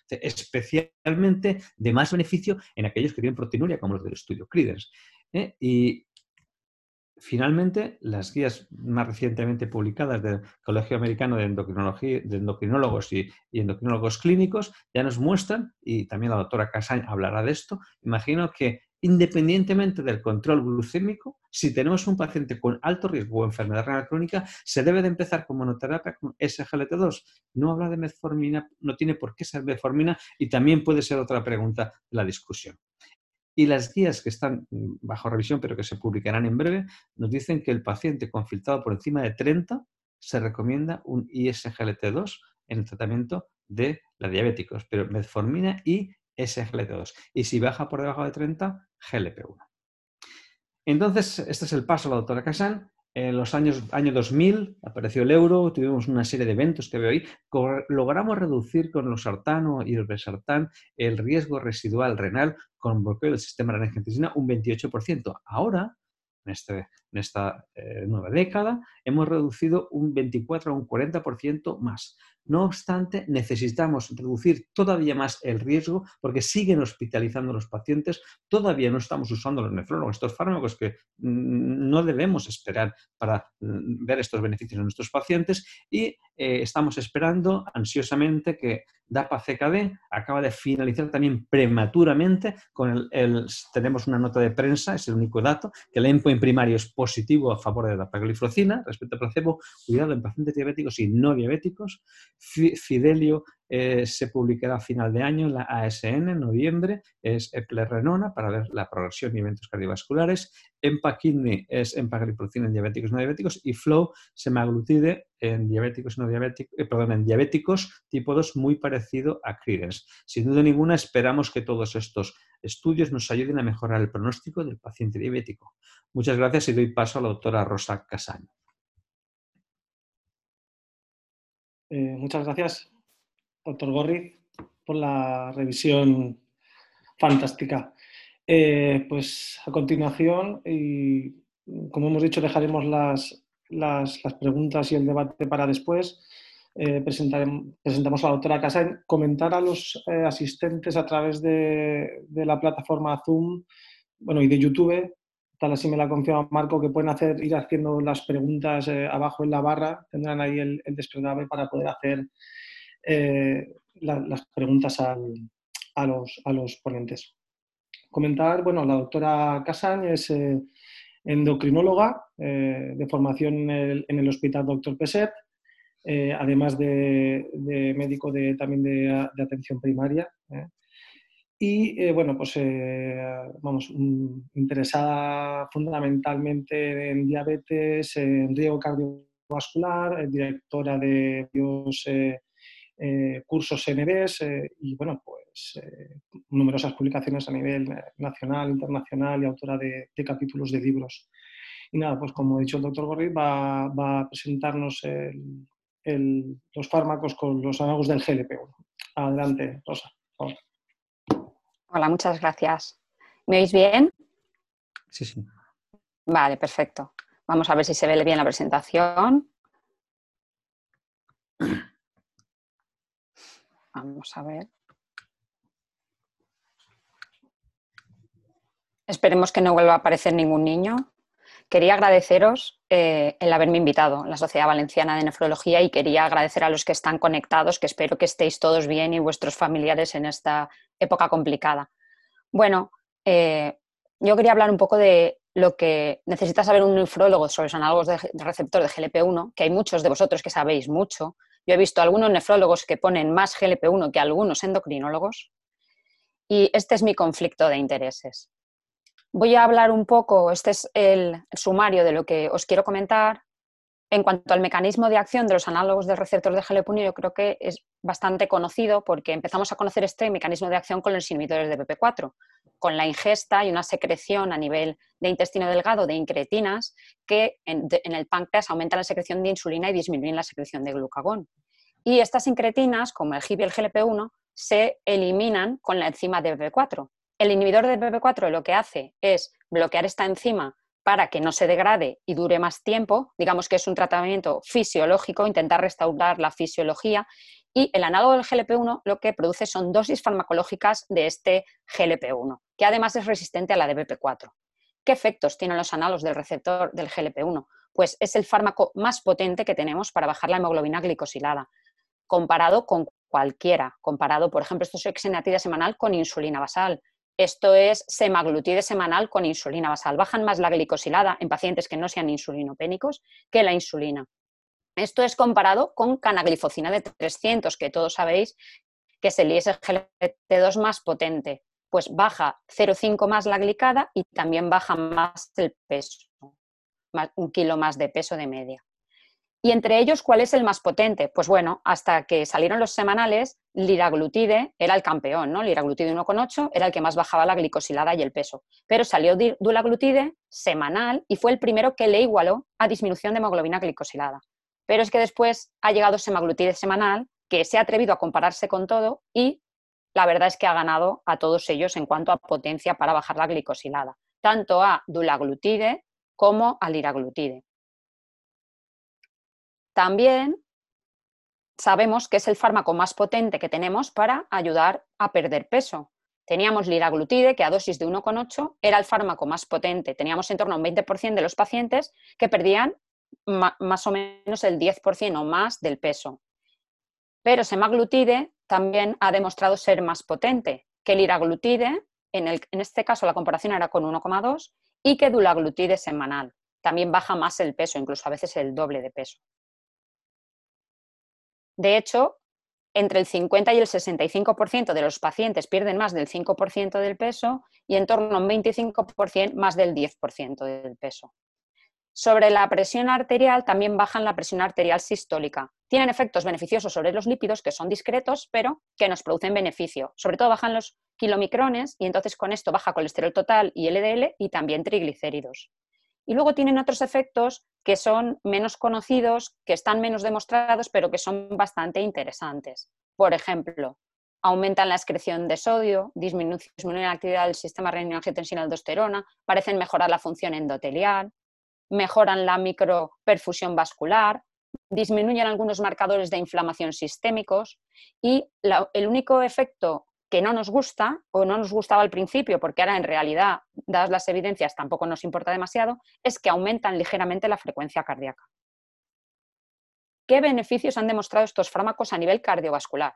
Especialmente de más beneficio en aquellos que tienen proteinuria, como los del estudio CRIDENS. ¿eh? Y Finalmente, las guías más recientemente publicadas del Colegio Americano de, Endocrinología, de Endocrinólogos y, Endocrinólogos Clínicos ya nos muestran, y también la doctora Casañ hablará de esto, imagino que independientemente del control glucémico, si tenemos un paciente con alto riesgo o enfermedad renal crónica, se debe de empezar con monoterapia con SGLT2. No habla de metformina, no tiene por qué ser metformina y también puede ser otra pregunta de la discusión. Y las guías que están mm, bajo revisión, pero que se publicarán en breve, nos dicen que el paciente con filtrado por encima de 30 se recomienda un ISGLT2 en el tratamiento de la diabéticos, pero metformina y SGLT2. Y si baja por debajo de 30, GLP1. Entonces, este es el paso de la doctora Casan. En los años año 2000 apareció el euro, tuvimos una serie de eventos que veo ahí, logramos reducir con los sartano y el resartán el riesgo residual renal con bloqueo del sistema renal angiotensina un 28%. Ahora, en, este, esta eh, nueva década, hemos reducido un 24 a un 40% más. No obstante, necesitamos reducir todavía más el riesgo porque siguen hospitalizando los pacientes. Todavía no estamos usando los nefrólogos, estos fármacos que mm, no debemos esperar para mm, ver estos beneficios en nuestros pacientes y eh, estamos esperando ansiosamente que DAPA-CKD acaba de finalizar también prematuramente con el, tenemos una nota de prensa, es el único dato, que el endpoint primario es positivo a favor de la dapagliflozina respecto a placebo, cuidado en pacientes diabéticos y no diabéticos, Fidelio eh, se publicará a final de año en la ASN, en noviembre, es eplerenona para ver la progresión y eventos cardiovasculares, Empakidney es empagliflozina en diabéticos no diabéticos y Flow semaglutide en diabéticos no diabéticos, eh, perdón, en diabéticos tipo 2 muy parecido a Credence. Sin duda ninguna esperamos que todos estos estudios nos ayuden a mejorar el pronóstico del paciente diabético. Muchas gracias y doy paso a la doctora Rosa Casaño. Eh, muchas gracias, doctor Gorri, por la revisión fantástica. Eh, pues a continuación, y como hemos dicho, dejaremos las, las, preguntas y el debate para después. Eh, presentamos a la doctora Casa, comentar a los asistentes a través de, la plataforma Zoom bueno, y de YouTube tal así me la confirma Marco, que pueden hacer, ir haciendo las preguntas eh, abajo en la barra, tendrán ahí el, el desplegable para poder hacer eh, las preguntas a, los, a, los, ponentes. Comentar, bueno, la doctora Casañ es eh, endocrinóloga de formación en el, Hospital Dr. Peset, además de, médico de, también de atención primaria. Y eh, bueno, pues eh, vamos, interesada fundamentalmente en diabetes, en riesgo cardiovascular, directora de varios eh, cursos NBS y bueno, pues numerosas publicaciones a nivel nacional, internacional y autora de, capítulos de libros. Y nada, pues como ha dicho el doctor Gorri, va, a presentarnos los fármacos con los análogos del GLP-1. Adelante, Rosa. Por favor. Hola, muchas gracias. ¿Me oís bien? Sí, sí. Vale, perfecto. Vamos a ver si se ve bien la presentación. Vamos a ver. Esperemos que no vuelva a aparecer ningún niño. Quería agradeceros eh, el haberme invitado a la Sociedad Valenciana de Nefrología y quería agradecer a los que están conectados, que espero que estéis todos bien y vuestros familiares en esta época complicada. Bueno, eh, yo quería hablar un poco de lo que necesita saber un nefrólogo sobre los análogos de, receptor de GLP-1, que hay muchos de vosotros que sabéis mucho. Yo he visto algunos nefrólogos que ponen más GLP-1 que algunos endocrinólogos. Y este es mi conflicto de intereses. Voy a hablar un poco, este es el sumario de lo que os quiero comentar. En cuanto al mecanismo de acción de los análogos del receptor de GLP-1, yo creo que es bastante conocido porque empezamos a conocer este mecanismo de acción con los inhibidores de PP4, con la ingesta y una secreción a nivel de intestino delgado de incretinas que en, el páncreas aumentan la secreción de insulina y disminuyen la secreción de glucagón. Y estas incretinas, como el GIP y el GLP-1, se eliminan con la enzima de PP4. El inhibidor de PP4 lo que hace es bloquear esta enzima para que no se degrade y dure más tiempo. Digamos que es un tratamiento fisiológico, intentar restaurar la fisiología. Y el análogo del GLP-1 lo que produce son dosis farmacológicas de este GLP-1, que además es resistente a la de BP4. ¿Qué efectos tienen los análogos del receptor del GLP-1? Pues es el fármaco más potente que tenemos para bajar la hemoglobina glicosilada, comparado con cualquiera, comparado, por ejemplo, esto es exenatida semanal con insulina basal, esto es semaglutide semanal con insulina basal. Bajan más la glicosilada en pacientes que no sean insulinopénicos que la insulina. Esto es comparado con canaglifocina de 300, que todos sabéis que es el ISGLT2 más potente. Pues baja 0,5 más la glicada y también baja más el peso, un kilo más de peso de media. Y entre ellos, ¿cuál es el más potente? Pues bueno, hasta que salieron los semanales, liraglutide era el campeón, ¿no? Liraglutide 1,8 era el que más bajaba la glicosilada y el peso. Pero salió dulaglutide semanal y fue el primero que le igualó a disminución de hemoglobina glicosilada. Pero es que después ha llegado semaglutide semanal, que se ha atrevido a compararse con todo y la verdad es que ha ganado a todos ellos en cuanto a potencia para bajar la glicosilada, tanto a dulaglutide como a liraglutide. También sabemos que es el fármaco más potente que tenemos para ayudar a perder peso. Teníamos liraglutide, que a dosis de 1,8 era el fármaco más potente. Teníamos en torno a un 20% de los pacientes que perdían más o menos el 10% o más del peso. Pero semaglutide también ha demostrado ser más potente que liraglutide, en, en este caso la comparación era con 1,2, y que dulaglutide semanal. También baja más el peso, incluso a veces el doble de peso. De hecho, entre el 50 y el 65% de los pacientes pierden más del 5% del peso y en torno a un 25% más del 10% del peso. Sobre la presión arterial también bajan la presión arterial sistólica. Tienen efectos beneficiosos sobre los lípidos que son discretos, pero que nos producen beneficio. Sobre todo bajan los kilomicrones y entonces con esto baja colesterol total y LDL y también triglicéridos. Y luego tienen otros efectos que son menos conocidos, que están menos demostrados, pero que son bastante interesantes. Por ejemplo, aumentan la excreción de sodio, disminuyen, la actividad del sistema renina-angiotensina-aldosterona, parecen mejorar la función endotelial, mejoran la microperfusión vascular, disminuyen algunos marcadores de inflamación sistémicos y el único efecto que no nos gusta o no nos gustaba al principio, porque ahora en realidad, dadas las evidencias, tampoco nos importa demasiado, es que aumentan ligeramente la frecuencia cardíaca. ¿Qué beneficios han demostrado estos fármacos a nivel cardiovascular?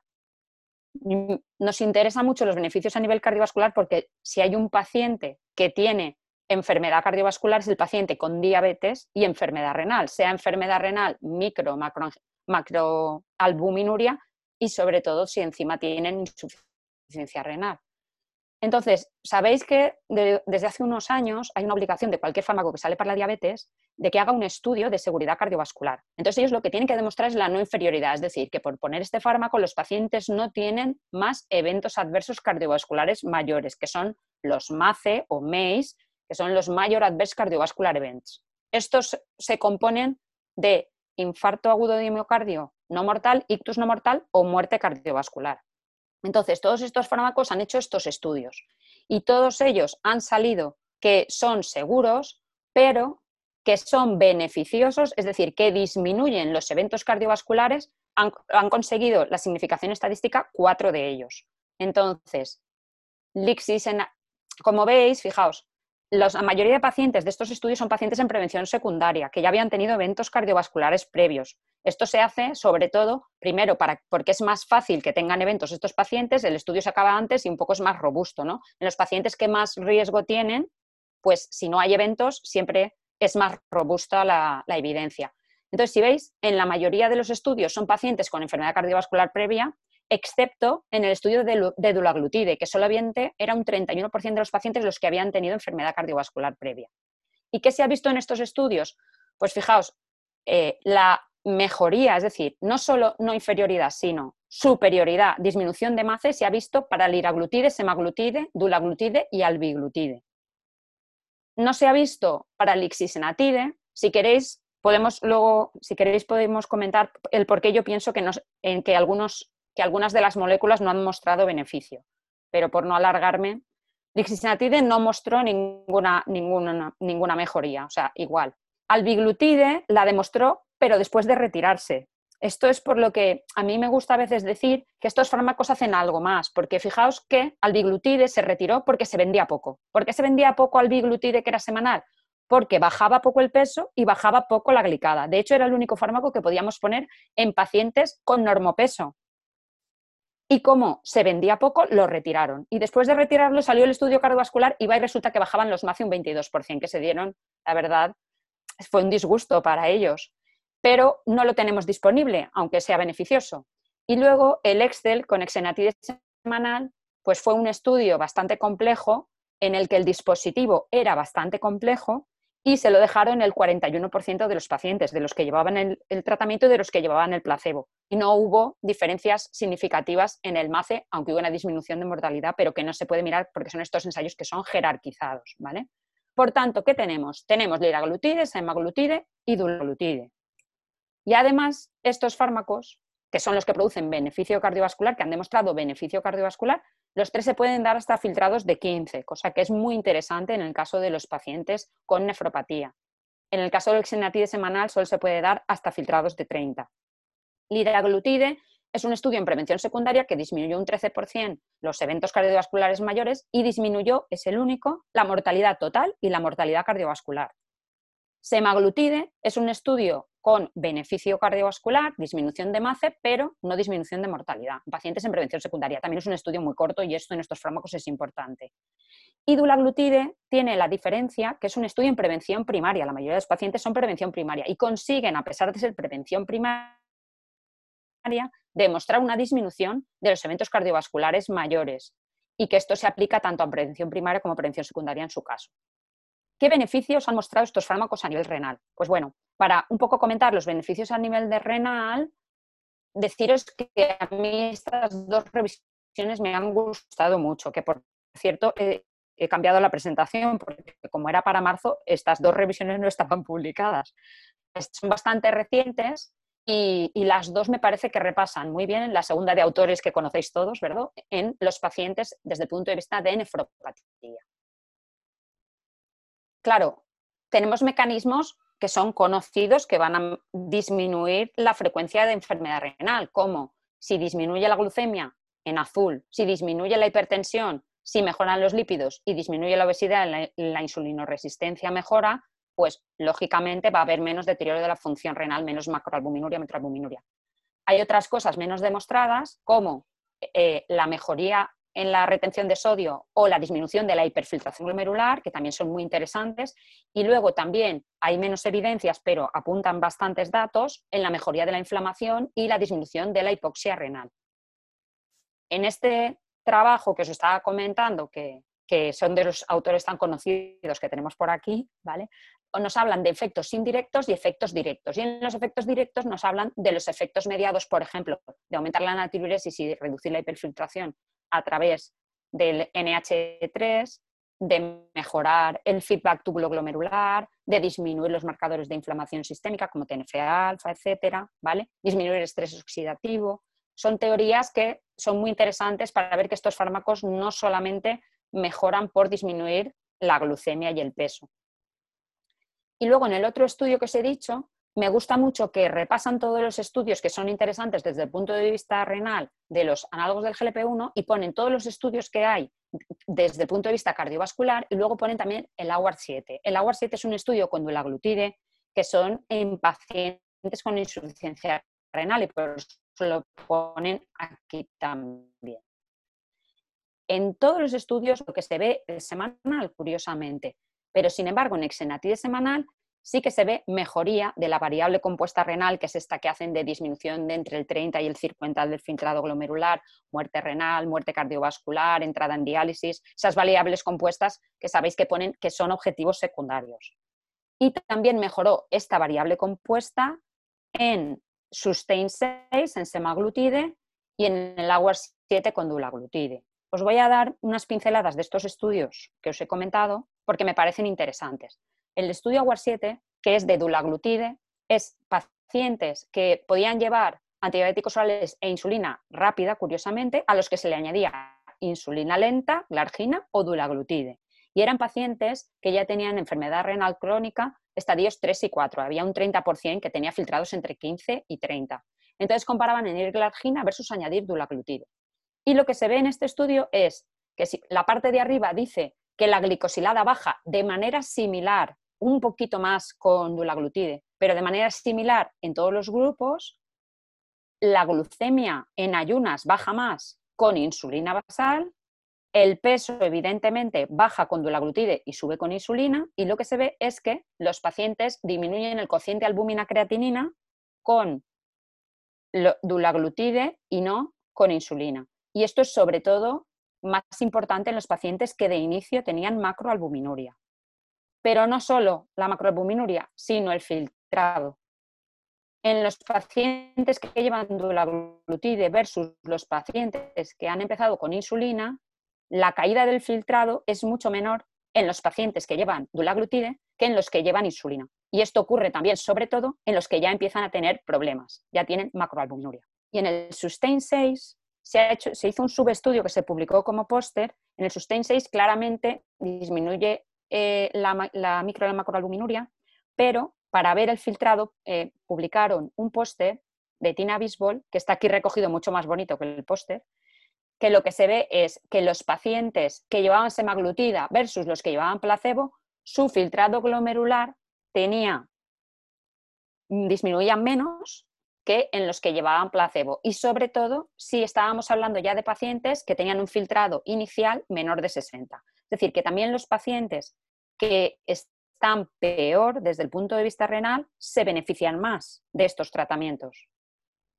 Mm, nos interesan mucho los beneficios a nivel cardiovascular porque si hay un paciente que tiene enfermedad cardiovascular es el paciente con diabetes y enfermedad renal, sea enfermedad renal micro, macro, macroalbuminuria y sobre todo si encima tienen insuficiencia renal. Entonces, sabéis que desde hace unos años hay una obligación de cualquier fármaco que sale para la diabetes de que haga un estudio de seguridad cardiovascular. Entonces, ellos lo que tienen que demostrar es la no inferioridad, es decir, que por poner este fármaco los pacientes no tienen más eventos adversos cardiovasculares mayores, que son los MACE o MACE, que son los Major Adverse Cardiovascular Events. Estos se componen de infarto agudo de miocardio no mortal, ictus no mortal o muerte cardiovascular. Entonces, todos estos fármacos han hecho estos estudios y todos ellos han salido que son seguros, pero que son beneficiosos, es decir, que disminuyen los eventos cardiovasculares, han, conseguido la significación estadística cuatro de ellos. Entonces, Lixis, como veis, fijaos, la mayoría de pacientes de estos estudios son pacientes en prevención secundaria, que ya habían tenido eventos cardiovasculares previos. Esto se hace sobre todo, primero, porque es más fácil que tengan eventos estos pacientes, el estudio se acaba antes y un poco es más robusto. ¿no? En los pacientes que más riesgo tienen, pues si no hay eventos, siempre es más robusta la evidencia. Entonces, si veis, en la mayoría de los estudios son pacientes con enfermedad cardiovascular previa excepto en el estudio de, dulaglutide, que solamente era un 31% de los pacientes los que habían tenido enfermedad cardiovascular previa. ¿Y qué se ha visto en estos estudios? Pues fijaos, eh, la mejoría, es decir, no solo no inferioridad, sino superioridad, disminución de MACE se ha visto para liraglutide, semaglutide, dulaglutide y albiglutide. No se ha visto para lixisenatide. Si queréis, podemos luego, si queréis, podemos comentar el por qué yo pienso que, en que algunos que algunas de las moléculas no han mostrado beneficio. Pero por no alargarme, Lixistinatide no mostró ninguna, ninguna, ninguna mejoría, o sea, igual. Albiglutide la demostró, pero después de retirarse. Esto es por lo que a mí me gusta a veces decir que estos fármacos hacen algo más, porque fijaos que albiglutide se retiró porque se vendía poco. ¿Por qué se vendía poco albiglutide que era semanal? Porque bajaba poco el peso y bajaba poco la glicada. De hecho, era el único fármaco que podíamos poner en pacientes con normopeso. Y como se vendía poco, lo retiraron. Y después de retirarlo salió el estudio cardiovascular y va y resulta que bajaban los MACI un 22%, que se dieron, la verdad, fue un disgusto para ellos pero no lo tenemos disponible, aunque sea beneficioso. Y luego el Excel con exenatide semanal, pues fue un estudio bastante complejo en el que el dispositivo era bastante complejo y se lo dejaron el 41% de los pacientes, de los que llevaban el, tratamiento y de los que llevaban el placebo. Y no hubo diferencias significativas en el MACE, aunque hubo una disminución de mortalidad, pero que no se puede mirar porque son estos ensayos que son jerarquizados. ¿vale? Por tanto, ¿qué tenemos? Tenemos liraglutide, semaglutide y dulaglutide. Y además, estos fármacos, que son los que producen beneficio cardiovascular, que han demostrado beneficio cardiovascular, los tres se pueden dar hasta filtrados de 15, cosa que es muy interesante en el caso de los pacientes con nefropatía. En el caso del xenatide semanal solo se puede dar hasta filtrados de 30. Liraglutide es un estudio en prevención secundaria que disminuyó un 13% los eventos cardiovasculares mayores y disminuyó, es el único, la mortalidad total y la mortalidad cardiovascular. Semaglutide es un estudio con beneficio cardiovascular, disminución de MACE, pero no disminución de mortalidad. Pacientes en prevención secundaria. También es un estudio muy corto y esto en estos fármacos es importante. Y dulaglutide tiene la diferencia que es un estudio en prevención primaria. La mayoría de los pacientes son prevención primaria y consiguen, a pesar de ser prevención primaria, demostrar una disminución de los eventos cardiovasculares mayores y que esto se aplica tanto a prevención primaria como a prevención secundaria en su caso. ¿Qué beneficios han mostrado estos fármacos a nivel renal? Pues bueno, para un poco comentar los beneficios a nivel de renal, deciros que a mí estas dos revisiones me han gustado mucho, que por cierto he, cambiado la presentación porque como era para marzo, estas dos revisiones no estaban publicadas. Son bastante recientes y, y, las dos me parece que repasan muy bien la segunda de autores que conocéis todos, ¿verdad? En los pacientes desde el punto de vista de nefropatía claro, tenemos mecanismos que son conocidos que van a disminuir la frecuencia de enfermedad renal, como si disminuye la glucemia en azul, si disminuye la hipertensión, si mejoran los lípidos y disminuye la obesidad, la, insulinoresistencia mejora, pues lógicamente va a haber menos deterioro de la función renal, menos macroalbuminuria, metroalbuminuria. Hay otras cosas menos demostradas, como eh, la mejoría en la retención de sodio o la disminución de la hiperfiltración glomerular, que también son muy interesantes. Y luego también hay menos evidencias, pero apuntan bastantes datos en la mejoría de la inflamación y la disminución de la hipoxia renal. En este trabajo que os estaba comentando, que, son de los autores tan conocidos que tenemos por aquí, ¿vale? nos hablan de efectos indirectos y efectos directos. Y en los efectos directos nos hablan de los efectos mediados, por ejemplo, de aumentar la natriuresis y reducir la hiperfiltración a través del NH3, de mejorar el feedback glomerular, de disminuir los marcadores de inflamación sistémica como TNF-alfa, etcétera, ¿vale? Disminuir el estrés oxidativo. Son teorías que son muy interesantes para ver que estos fármacos no solamente mejoran por disminuir la glucemia y el peso. Y luego en el otro estudio que os he dicho, me gusta mucho que repasan todos los estudios que son interesantes desde el punto de vista renal de los análogos del GLP-1 y ponen todos los estudios que hay desde el punto de vista cardiovascular y luego ponen también el AWAR 7. El AWAR 7 es un estudio con dulaglutide que son en pacientes con insuficiencia renal y por eso lo ponen aquí también. En todos los estudios lo que se ve es semanal, curiosamente, pero sin embargo en exenatide semanal sí que se ve mejoría de la variable compuesta renal, que es esta que hacen de disminución de entre el 30 y el 50 del filtrado glomerular, muerte renal, muerte cardiovascular, entrada en diálisis, esas variables compuestas que sabéis que ponen que son objetivos secundarios. Y también mejoró esta variable compuesta en Sustain 6, en semaglutide, y en el AWAR 7 con dulaglutide. Os voy a dar unas pinceladas de estos estudios que os he comentado porque me parecen interesantes. El estudio AWAR 7, que es de dulaglutide, es pacientes que podían llevar antibióticos orales e insulina rápida, curiosamente, a los que se le añadía insulina lenta, glargina o dulaglutide. Y eran pacientes que ya tenían enfermedad renal crónica, estadios 3 y 4. Había un 30% que tenía filtrados entre 15 y 30. Entonces comparaban añadir glargina versus añadir dulaglutide. Y lo que se ve en este estudio es que si la parte de arriba dice que la glicosilada baja de manera similar, un poquito más con dulaglutide, pero de manera similar en todos los grupos, la glucemia en ayunas baja más con insulina basal, el peso evidentemente baja con dulaglutide y sube con insulina y lo que se ve es que los pacientes disminuyen el cociente albúmina creatinina con dulaglutide y no con insulina. Y esto es sobre todo más importante en los pacientes que de inicio tenían macroalbuminuria. Pero no solo la macroalbuminuria, sino el filtrado. En los pacientes que llevan dulaglutide versus los pacientes que han empezado con insulina, la caída del filtrado es mucho menor en los pacientes que llevan dulaglutide que en los que llevan insulina. Y esto ocurre también, sobre todo, en los que ya empiezan a tener problemas, ya tienen macroalbuminuria. Y en el Sustain 6 se, se hizo un subestudio que se publicó como póster. En el Sustain 6 claramente disminuye eh, la, la micro y la macroalbuminuria, pero para ver el filtrado eh, publicaron un póster de Tina Bisbol, que está aquí recogido mucho más bonito que el póster, que lo que se ve es que los pacientes que llevaban semaglutida versus los que llevaban placebo, su filtrado glomerular tenía mm, disminuía menos que en los que llevaban placebo y sobre todo si estábamos hablando ya de pacientes que tenían un filtrado inicial menor de 60. Es decir, que también los pacientes que están peor desde el punto de vista renal se benefician más de estos tratamientos.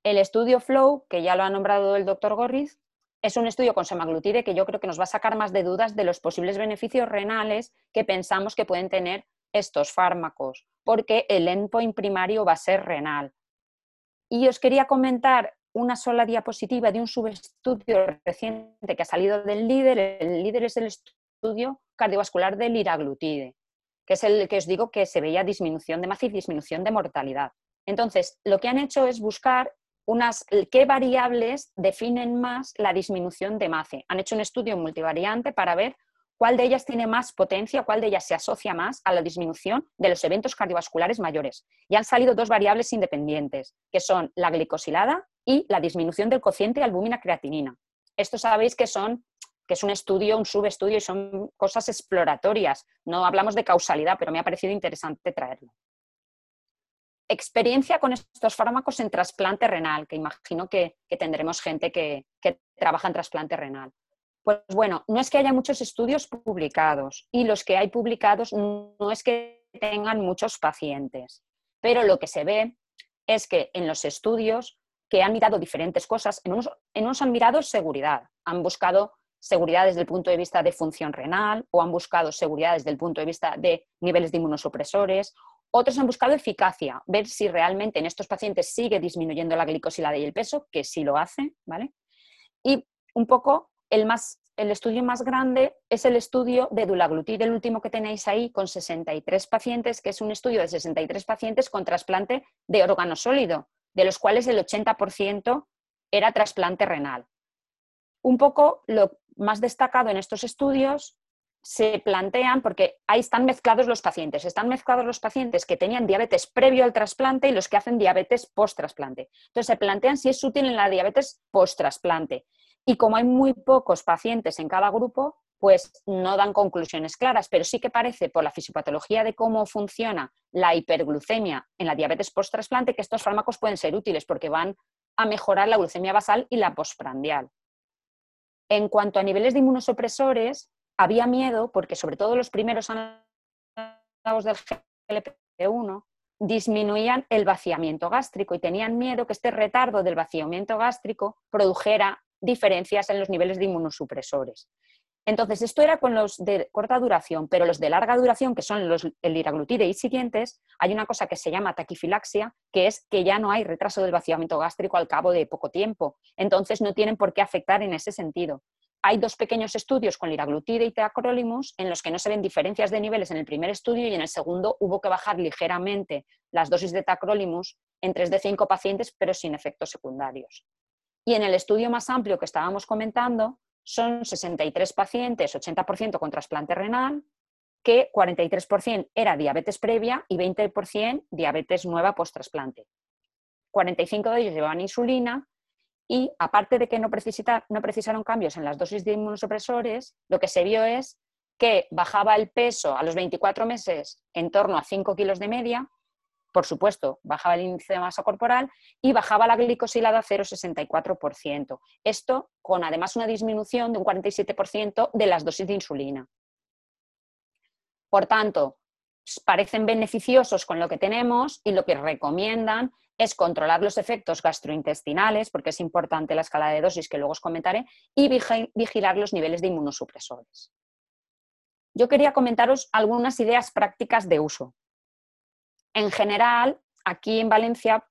El estudio FLOW, que ya lo ha nombrado el doctor Gorriz, es un estudio con semaglutide que yo creo que nos va a sacar más de dudas de los posibles beneficios renales que pensamos que pueden tener estos fármacos, porque el endpoint primario va a ser renal. Y os quería comentar una sola diapositiva de un subestudio reciente que ha salido del líder. El líder es el estudio cardiovascular del liraglutide, que es el que os digo que se veía disminución de masa y disminución de mortalidad. Entonces, lo que han hecho es buscar unas, qué variables definen más la disminución de MACE. Han hecho un estudio multivariante para ver cuál de ellas tiene más potencia, cuál de ellas se asocia más a la disminución de los eventos cardiovasculares mayores. Y han salido dos variables independientes, que son la glicosilada y la disminución del cociente albúmina creatinina. Esto sabéis que son que es un estudio, un subestudio y son cosas exploratorias. No hablamos de causalidad, pero me ha parecido interesante traerlo. Experiencia con estos fármacos en trasplante renal, que imagino que, tendremos gente que, trabaja en trasplante renal. Pues bueno, no es que haya muchos estudios publicados y los que hay publicados no es que tengan muchos pacientes, pero lo que se ve es que en los estudios que han mirado diferentes cosas, en unos, han mirado seguridad, han buscado seguridad desde el punto de vista de función renal o han buscado seguridad desde el punto de vista de niveles de inmunosupresores. Otros han buscado eficacia, ver si realmente en estos pacientes sigue disminuyendo la glicosilada y el peso, que sí lo hace, ¿vale? Y un poco el, más, el estudio más grande es el estudio de dulaglutid, el último que tenéis ahí, con 63 pacientes, que es un estudio de 63 pacientes con trasplante de órgano sólido, de los cuales el 80% era trasplante renal. Un poco lo más destacado en estos estudios se plantean, porque ahí están mezclados los pacientes, están mezclados los pacientes que tenían diabetes previo al trasplante y los que hacen diabetes post-trasplante. Entonces se plantean si es útil en la diabetes post-trasplante. Y como hay muy pocos pacientes en cada grupo, pues no dan conclusiones claras, pero sí que parece por la fisiopatología de cómo funciona la hiperglucemia en la diabetes post-trasplante que estos fármacos pueden ser útiles porque van a mejorar la glucemia basal y la postprandial. En cuanto a niveles de inmunosupresores, había miedo porque sobre todo los primeros análogos del GLP-1 disminuían el vaciamiento gástrico y tenían miedo que este retardo del vaciamiento gástrico produjera diferencias en los niveles de inmunosupresores. Entonces, esto era con los de corta duración, pero los de larga duración, que son los, el liraglutide y siguientes, hay una cosa que se llama taquifilaxia, que es que ya no hay retraso del vaciamiento gástrico al cabo de poco tiempo. Entonces, no tienen por qué afectar en ese sentido. Hay dos pequeños estudios con liraglutide y tacrolimus en los que no se ven diferencias de niveles en el primer estudio y en el segundo hubo que bajar ligeramente las dosis de tacrolimus en 3 de 5 pacientes, pero sin efectos secundarios. Y en el estudio más amplio que estábamos comentando, son 63 pacientes, 80% con trasplante renal, que 43% era diabetes previa y 20% diabetes nueva post-trasplante. 45 de ellos llevaban insulina y aparte de que no, no precisaron cambios en las dosis de inmunosupresores, lo que se vio es que bajaba el peso a los 24 meses en torno a 5 kilos de media, por supuesto, bajaba el índice de masa corporal y bajaba la glicosilada a 0,64%. Esto con además una disminución de un 47% de las dosis de insulina. Por tanto, parecen beneficiosos con lo que tenemos y lo que recomiendan es controlar los efectos gastrointestinales, porque es importante la escala de dosis que luego os comentaré, y vigilar los niveles de inmunosupresores. Yo quería comentaros algunas ideas prácticas de uso. En general, aquí en Valencia,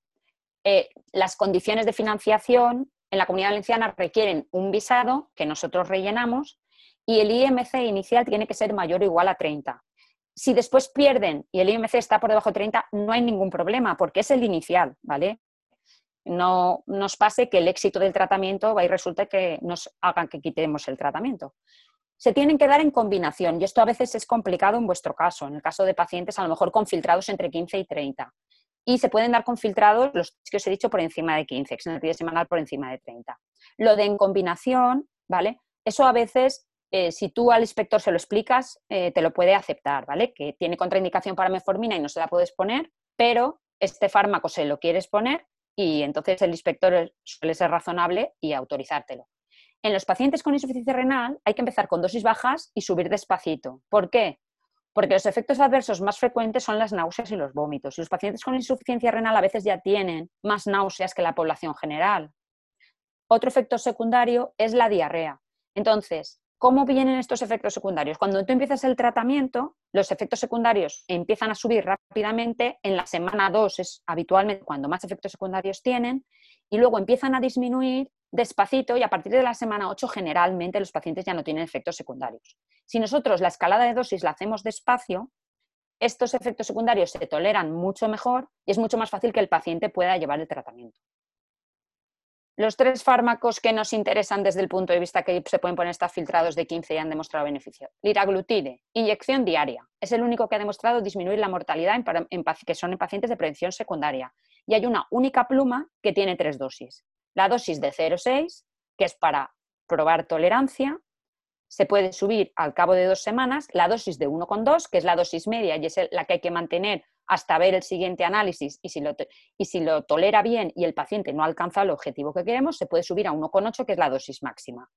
eh, las condiciones de financiación en la comunidad valenciana requieren un visado que nosotros rellenamos y el IMC inicial tiene que ser mayor o igual a 30 si después pierden y el IMC está por debajo de 30, no hay ningún problema, porque es el inicial, ¿vale? No nos pase que el éxito del tratamiento va y resulte que nos hagan que quitemos el tratamiento. Se tienen que dar en combinación y esto a veces es complicado en vuestro caso, en el caso de pacientes a lo mejor con filtrados entre 15 y 30. Y se pueden dar con filtrados los que os he dicho por encima de 15, exenatía semanal por encima de 30. Lo de en combinación, ¿vale? Eso a veces eh, si tú al inspector se lo explicas, eh, te lo puede aceptar, ¿vale? Que tiene contraindicación para meformina y no se la puedes poner, pero este fármaco se lo quieres poner y entonces el inspector suele ser razonable y autorizártelo. En los pacientes con insuficiencia renal hay que empezar con dosis bajas y subir despacito. ¿Por qué? Porque los efectos adversos más frecuentes son las náuseas y los vómitos. Y los pacientes con insuficiencia renal a veces ya tienen más náuseas que la población general. Otro efecto secundario es la diarrea. Entonces, ¿Cómo vienen estos efectos secundarios? Cuando tú empiezas el tratamiento, los efectos secundarios empiezan a subir rápidamente, en la semana 2 es habitualmente cuando más efectos secundarios tienen, y luego empiezan a disminuir despacito y a partir de la semana 8 generalmente los pacientes ya no tienen efectos secundarios. Si nosotros la escalada de dosis la hacemos despacio, estos efectos secundarios se toleran mucho mejor y es mucho más fácil que el paciente pueda llevar el tratamiento. Los tres fármacos que nos interesan desde el punto de vista que se pueden poner estar filtrados de 15 y han demostrado beneficio. Liraglutide, inyección diaria. Es el único que ha demostrado disminuir la mortalidad que son en pacientes de prevención secundaria. Y hay una única pluma que tiene tres dosis. La dosis de 0,6, que es para probar tolerancia, se puede subir al cabo de dos semanas. La dosis de 1,2, que es la dosis media y es la que hay que mantener hasta ver el siguiente análisis y si, lo, y si lo tolera bien y el paciente no alcanza el objetivo que queremos, se puede subir a 1,8, que es la dosis máxima.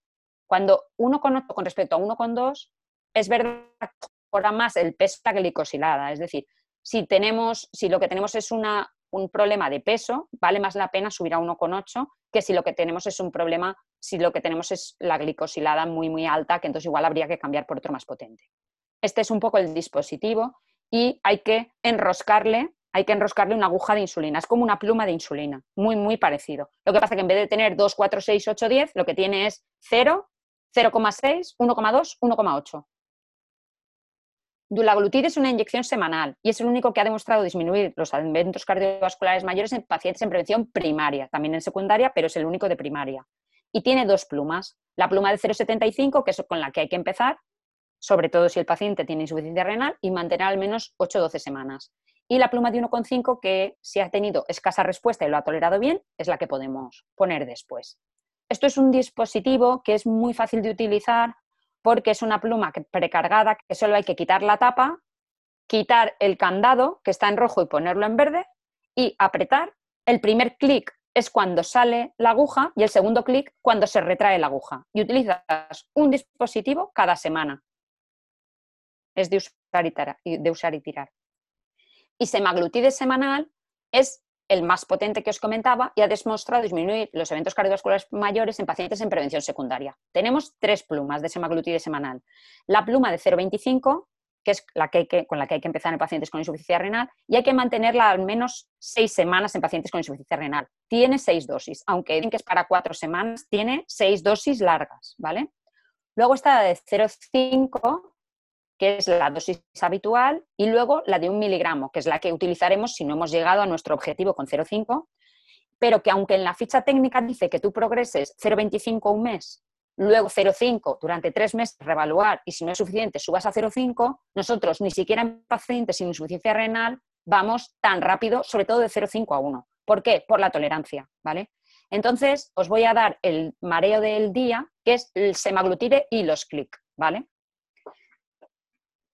Cuando 1,8 con respecto a 1,2, es verdad que mejora más el peso glicosilada. Es decir, si, tenemos, si lo que tenemos es una, un problema de peso, vale más la pena subir a 1,8 que si lo que tenemos es un problema, si lo que tenemos es la glicosilada muy, muy alta, que entonces igual habría que cambiar por otro más potente. Este es un poco el dispositivo y hay que enroscarle, hay que enroscarle una aguja de insulina. Es como una pluma de insulina, muy, muy parecido. Lo que pasa es que en vez de tener 2, 4, 6, 8, 10, lo que tiene es 0, 0,6, 1,2, 1,8. Dulaglutid es una inyección semanal y es el único que ha demostrado disminuir los eventos cardiovasculares mayores en pacientes en prevención primaria, también en secundaria, pero es el único de primaria. Y tiene dos plumas. La pluma de 0,75, que es con la que hay que empezar, sobre todo si el paciente tiene insuficiencia renal, y mantener al menos 8-12 semanas. Y la pluma de 1,5, que si ha tenido escasa respuesta y lo ha tolerado bien, es la que podemos poner después. Esto es un dispositivo que es muy fácil de utilizar porque es una pluma precargada que solo hay que quitar la tapa, quitar el candado que está en rojo y ponerlo en verde y apretar. El primer clic es cuando sale la aguja y el segundo clic cuando se retrae la aguja. Y utilizas un dispositivo cada semana es de usar y, tirar. Y semaglutide semanal es el más potente que os comentaba y ha demostrado disminuir los eventos cardiovasculares mayores en pacientes en prevención secundaria. Tenemos tres plumas de semaglutide semanal. La pluma de 0,25, que es la que con la que hay que empezar en pacientes con insuficiencia renal, y hay que mantenerla al menos seis semanas en pacientes con insuficiencia renal. Tiene seis dosis, aunque dicen que es para cuatro semanas, tiene seis dosis largas, ¿vale? Luego está la de 0,5, que es la dosis habitual, y luego la de un miligramo, que es la que utilizaremos si no hemos llegado a nuestro objetivo con 0,5, pero que aunque en la ficha técnica dice que tú progreses 0,25 un mes luego 0,5 durante tres meses, reevaluar y si no es suficiente, subas a 0,5, nosotros ni siquiera en pacientes sin insuficiencia renal vamos tan rápido, sobre todo de 0,5 a 1. ¿Por qué? Por la tolerancia, ¿vale? Entonces, os voy a dar el mareo del día, que es el semaglutide y los clic, ¿vale?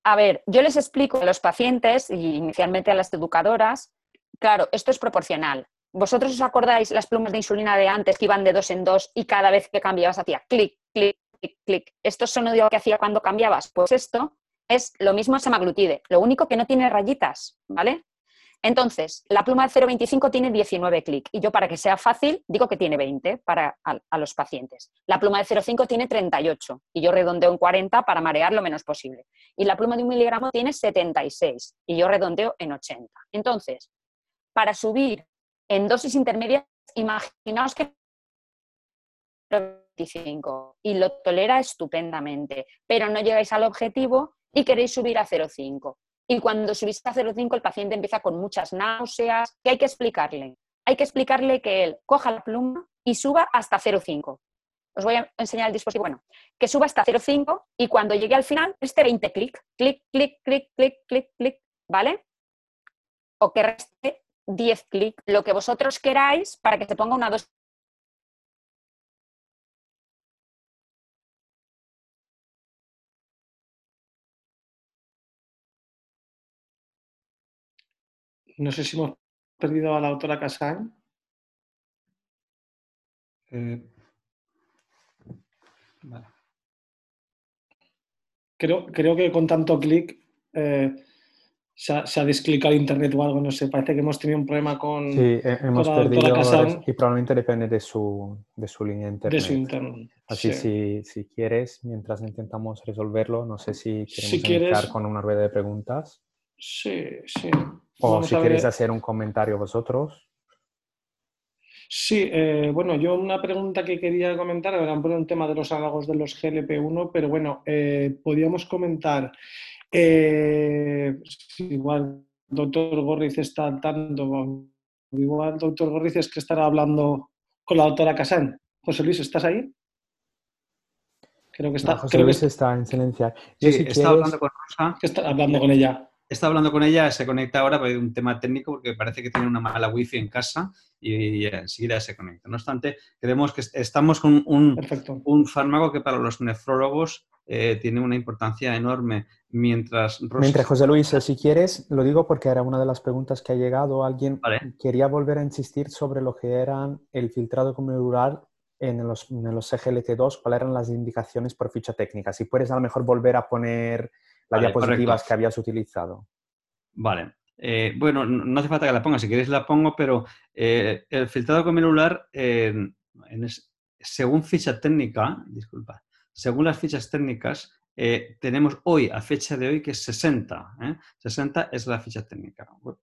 A ver, yo les explico a los pacientes y inicialmente a las educadoras, claro, esto es proporcional. ¿Vosotros os acordáis las plumas de insulina de antes que iban de dos en dos y cada vez que cambiabas hacía clic, clic, clic, clic? ¿Esto es sonido que hacía cuando cambiabas? Pues esto es lo mismo semaglutide, lo único que no tiene rayitas, ¿vale? Entonces, la pluma de 0,25 tiene 19 clic y yo para que sea fácil digo que tiene 20 para a, los pacientes. La pluma de 0,5 tiene 38 y yo redondeo en 40 para marear lo menos posible. Y la pluma de un miligramo tiene 76 y yo redondeo en 80. Entonces, para subir en dosis intermedias, imaginaos que 25 y lo tolera estupendamente, pero no llegáis al objetivo y queréis subir a 0,5. Y cuando subís a 0,5 el paciente empieza con muchas náuseas. ¿Qué hay que explicarle? Hay que explicarle que él coja la pluma y suba hasta 0,5. Os voy a enseñar el dispositivo. Bueno, que suba hasta 0,5 y cuando llegue al final, este 20 clic, clic, clic, clic, clic, clic, clic, ¿vale? O que reste 10 clics, lo que vosotros queráis para que se ponga una dosis. No sé si hemos perdido a la autora Casán. Eh, creo, creo que con tanto clic eh, se ha, se ha desclicado internet o algo, no sé, parece que hemos tenido un problema con, Sí, he- hemos con la doctora perdido Casán. y probablemente depende de su, de su línea de internet. de su internet. Así Sí. si, si quieres, mientras intentamos resolverlo, no sé si queremos Si quieres- con una rueda de preguntas Sí, sí. O Vamos si queréis ver. hacer un comentario vosotros. Sí, eh, bueno, yo una pregunta que quería comentar era por un tema de los halagos de los GLP-1, pero bueno, eh, podíamos comentar, eh, si igual doctor Gorriz está tanto, igual doctor Gorriz es que estará hablando con la doctora Casán. José Luis, ¿estás ahí? Creo que está, No, José creo que Luis está, está en silencio. Yo, Sí, si está quieres- hablando con Rosa. que está hablando con ella. Está hablando con ella, se conecta ahora por un tema técnico porque parece que tiene una mala wifi en casa y, enseguida se conecta. No obstante, creemos que est- estamos con un, fármaco que para los nefrólogos eh, tiene una importancia enorme. Mientras Rosa- Mientras José Luis, si quieres, lo digo porque era una de las preguntas que ha llegado. Alguien Vale. quería volver a insistir sobre lo que eran el filtrado glomerular en los, en los CGLT2, cuáles eran las indicaciones por ficha técnica. Si puedes a lo mejor volver a poner las Vale, diapositivas correcto. que habías utilizado. Vale. Eh, bueno, no hace falta que la ponga, si queréis la pongo, pero eh, el filtrado glomerular, eh, en es- según ficha técnica, disculpa, según las fichas técnicas, eh, tenemos hoy, a fecha de hoy, que es 60. ¿eh? 60 es la ficha técnica. Uy,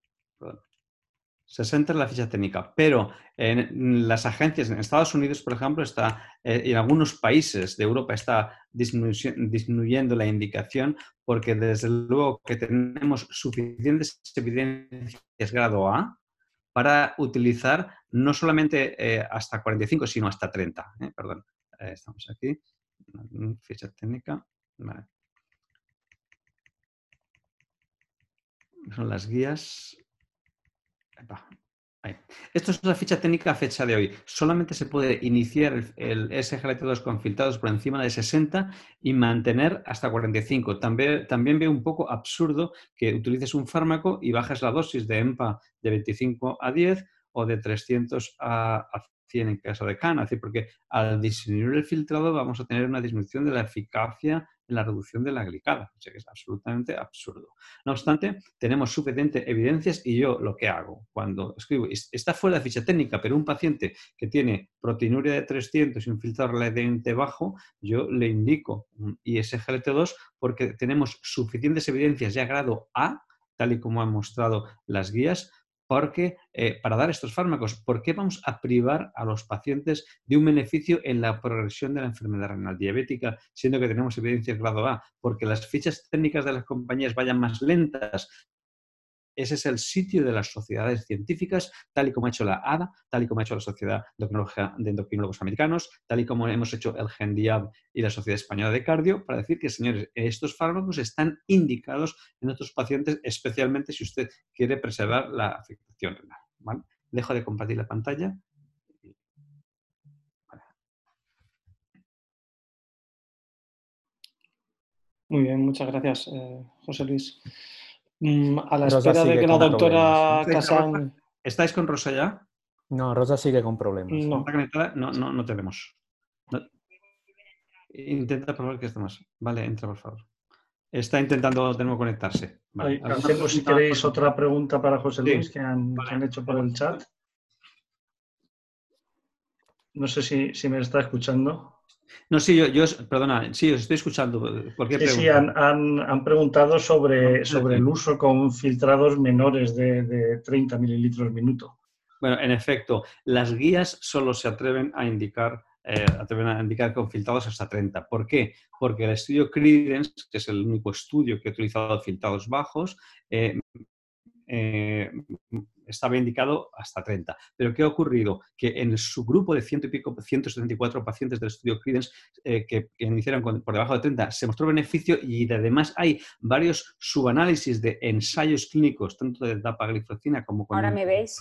perdón. 60 es la ficha técnica, pero en las agencias en Estados Unidos, por ejemplo, está, eh, en algunos países de Europa está disminuye- disminuyendo la indicación porque desde luego que tenemos suficientes evidencias grado A para utilizar no solamente eh, hasta 45, sino hasta 30. ¿eh? Perdón, estamos aquí. Mm, Ficha técnica. Vale. Son las guías. Esto es la ficha técnica a fecha de hoy. Solamente se puede iniciar el, el SGLT2 con filtrados por encima de 60 y mantener hasta 45. También, también veo un poco absurdo que utilices un fármaco y bajes la dosis de EMPA de 25 a 10 o de 300 a, a 100 en caso de CAN. Decir, porque al disminuir el filtrado vamos a tener una disminución de la eficacia en la reducción de la glicada. O sea que es absolutamente absurdo. No obstante, tenemos suficiente evidencias y yo lo que hago cuando escribo, es- está fuera de ficha técnica, pero un paciente que tiene proteinuria de 300 y un filtrado relativamente bajo, yo le indico un ISGLT2 porque tenemos suficientes evidencias ya grado A, tal y como han mostrado las guías, porque eh, para dar estos fármacos, ¿por qué vamos a privar a los pacientes de un beneficio en la progresión de la enfermedad renal diabética, siendo que tenemos evidencias grado A? Porque las fichas técnicas de las compañías vayan más lentas, Ese es el sitio de las sociedades científicas, tal y como ha hecho la ADA, tal y como ha hecho la Sociedad de Endocrinólogos Americanos, tal y como hemos hecho el GENDIAB y la Sociedad Española de Cardio, para decir que, señores, estos fármacos están indicados en otros pacientes, especialmente si usted quiere preservar la afectación renal. Dejo de compartir la pantalla. Muy bien, muchas gracias, eh, José Luis. Mm, a la espera de que la doctora Casan... ¿Estáis con Rosa ya? No, Rosa sigue con problemas. No, no, no, no tenemos. Intenta probar que estemos. Vale, entra, por favor. Está intentando de nuevo conectarse. Vale. si queréis otra pregunta para José Luis que, han, hecho por el chat. No sé si, si me está escuchando. No, sí, yo, perdona, sí, os estoy escuchando. sí, sí, han, preguntado sobre, sobre el uso con filtrados menores de, de 30 mililitros minuto. Bueno, en efecto, las guías solo se atreven a indicar, eh, atreven a indicar con filtrados hasta 30. ¿Por qué? Porque el estudio Credence, que es el único estudio que ha utilizado filtrados bajos, eh, eh, estaba indicado hasta 30. Pero ¿qué ha ocurrido? Que en su grupo de ciento y pico, 174 pacientes del estudio Credence eh, que, iniciaron por debajo de 30, se mostró beneficio y además hay varios subanálisis de ensayos clínicos, tanto de dapagliflozina como con... Ahora me veis.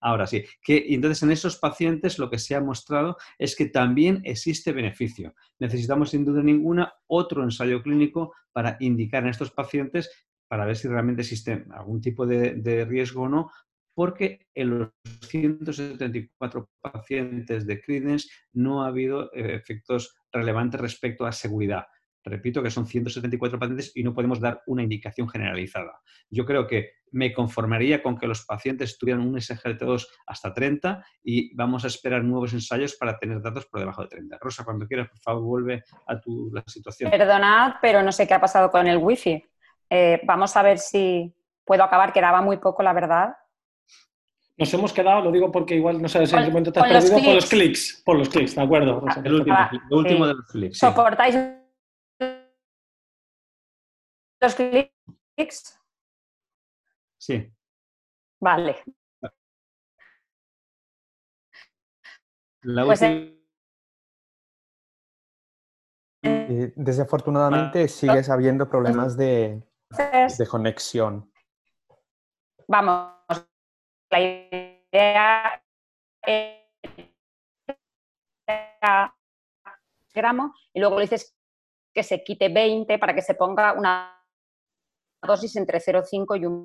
Ahora sí, que entonces en esos pacientes lo que se ha mostrado es que también existe beneficio. Necesitamos sin duda ninguna otro ensayo clínico para indicar en estos pacientes para ver si realmente existe algún tipo de, riesgo o no, porque en los 174 pacientes de Credence no ha habido eh, efectos relevantes respecto a seguridad. Repito que son 174 pacientes y no podemos dar una indicación generalizada. Yo creo que me conformaría con que los pacientes tuvieran un SGLT2 hasta 30 y vamos a esperar nuevos ensayos para tener datos por debajo de 30. Rosa, cuando quieras, por favor, vuelve a tu la situación. Perdonad, pero no sé qué ha pasado con el wifi. Eh, vamos a ver si puedo acabar, quedaba muy poco, la verdad. Nos hemos quedado, lo digo porque igual no sabes en qué momento te has perdido, por los clics, por los clics, de acuerdo. Ah, el último, de los clics. ¿Soportáis los clics? Sí. Vale. La pues, eh, desafortunadamente sigues habiendo problemas de, de conexión. Vamos, la idea era gramo y luego le dices que se quite 20 para que se ponga una dosis entre 0,5 y un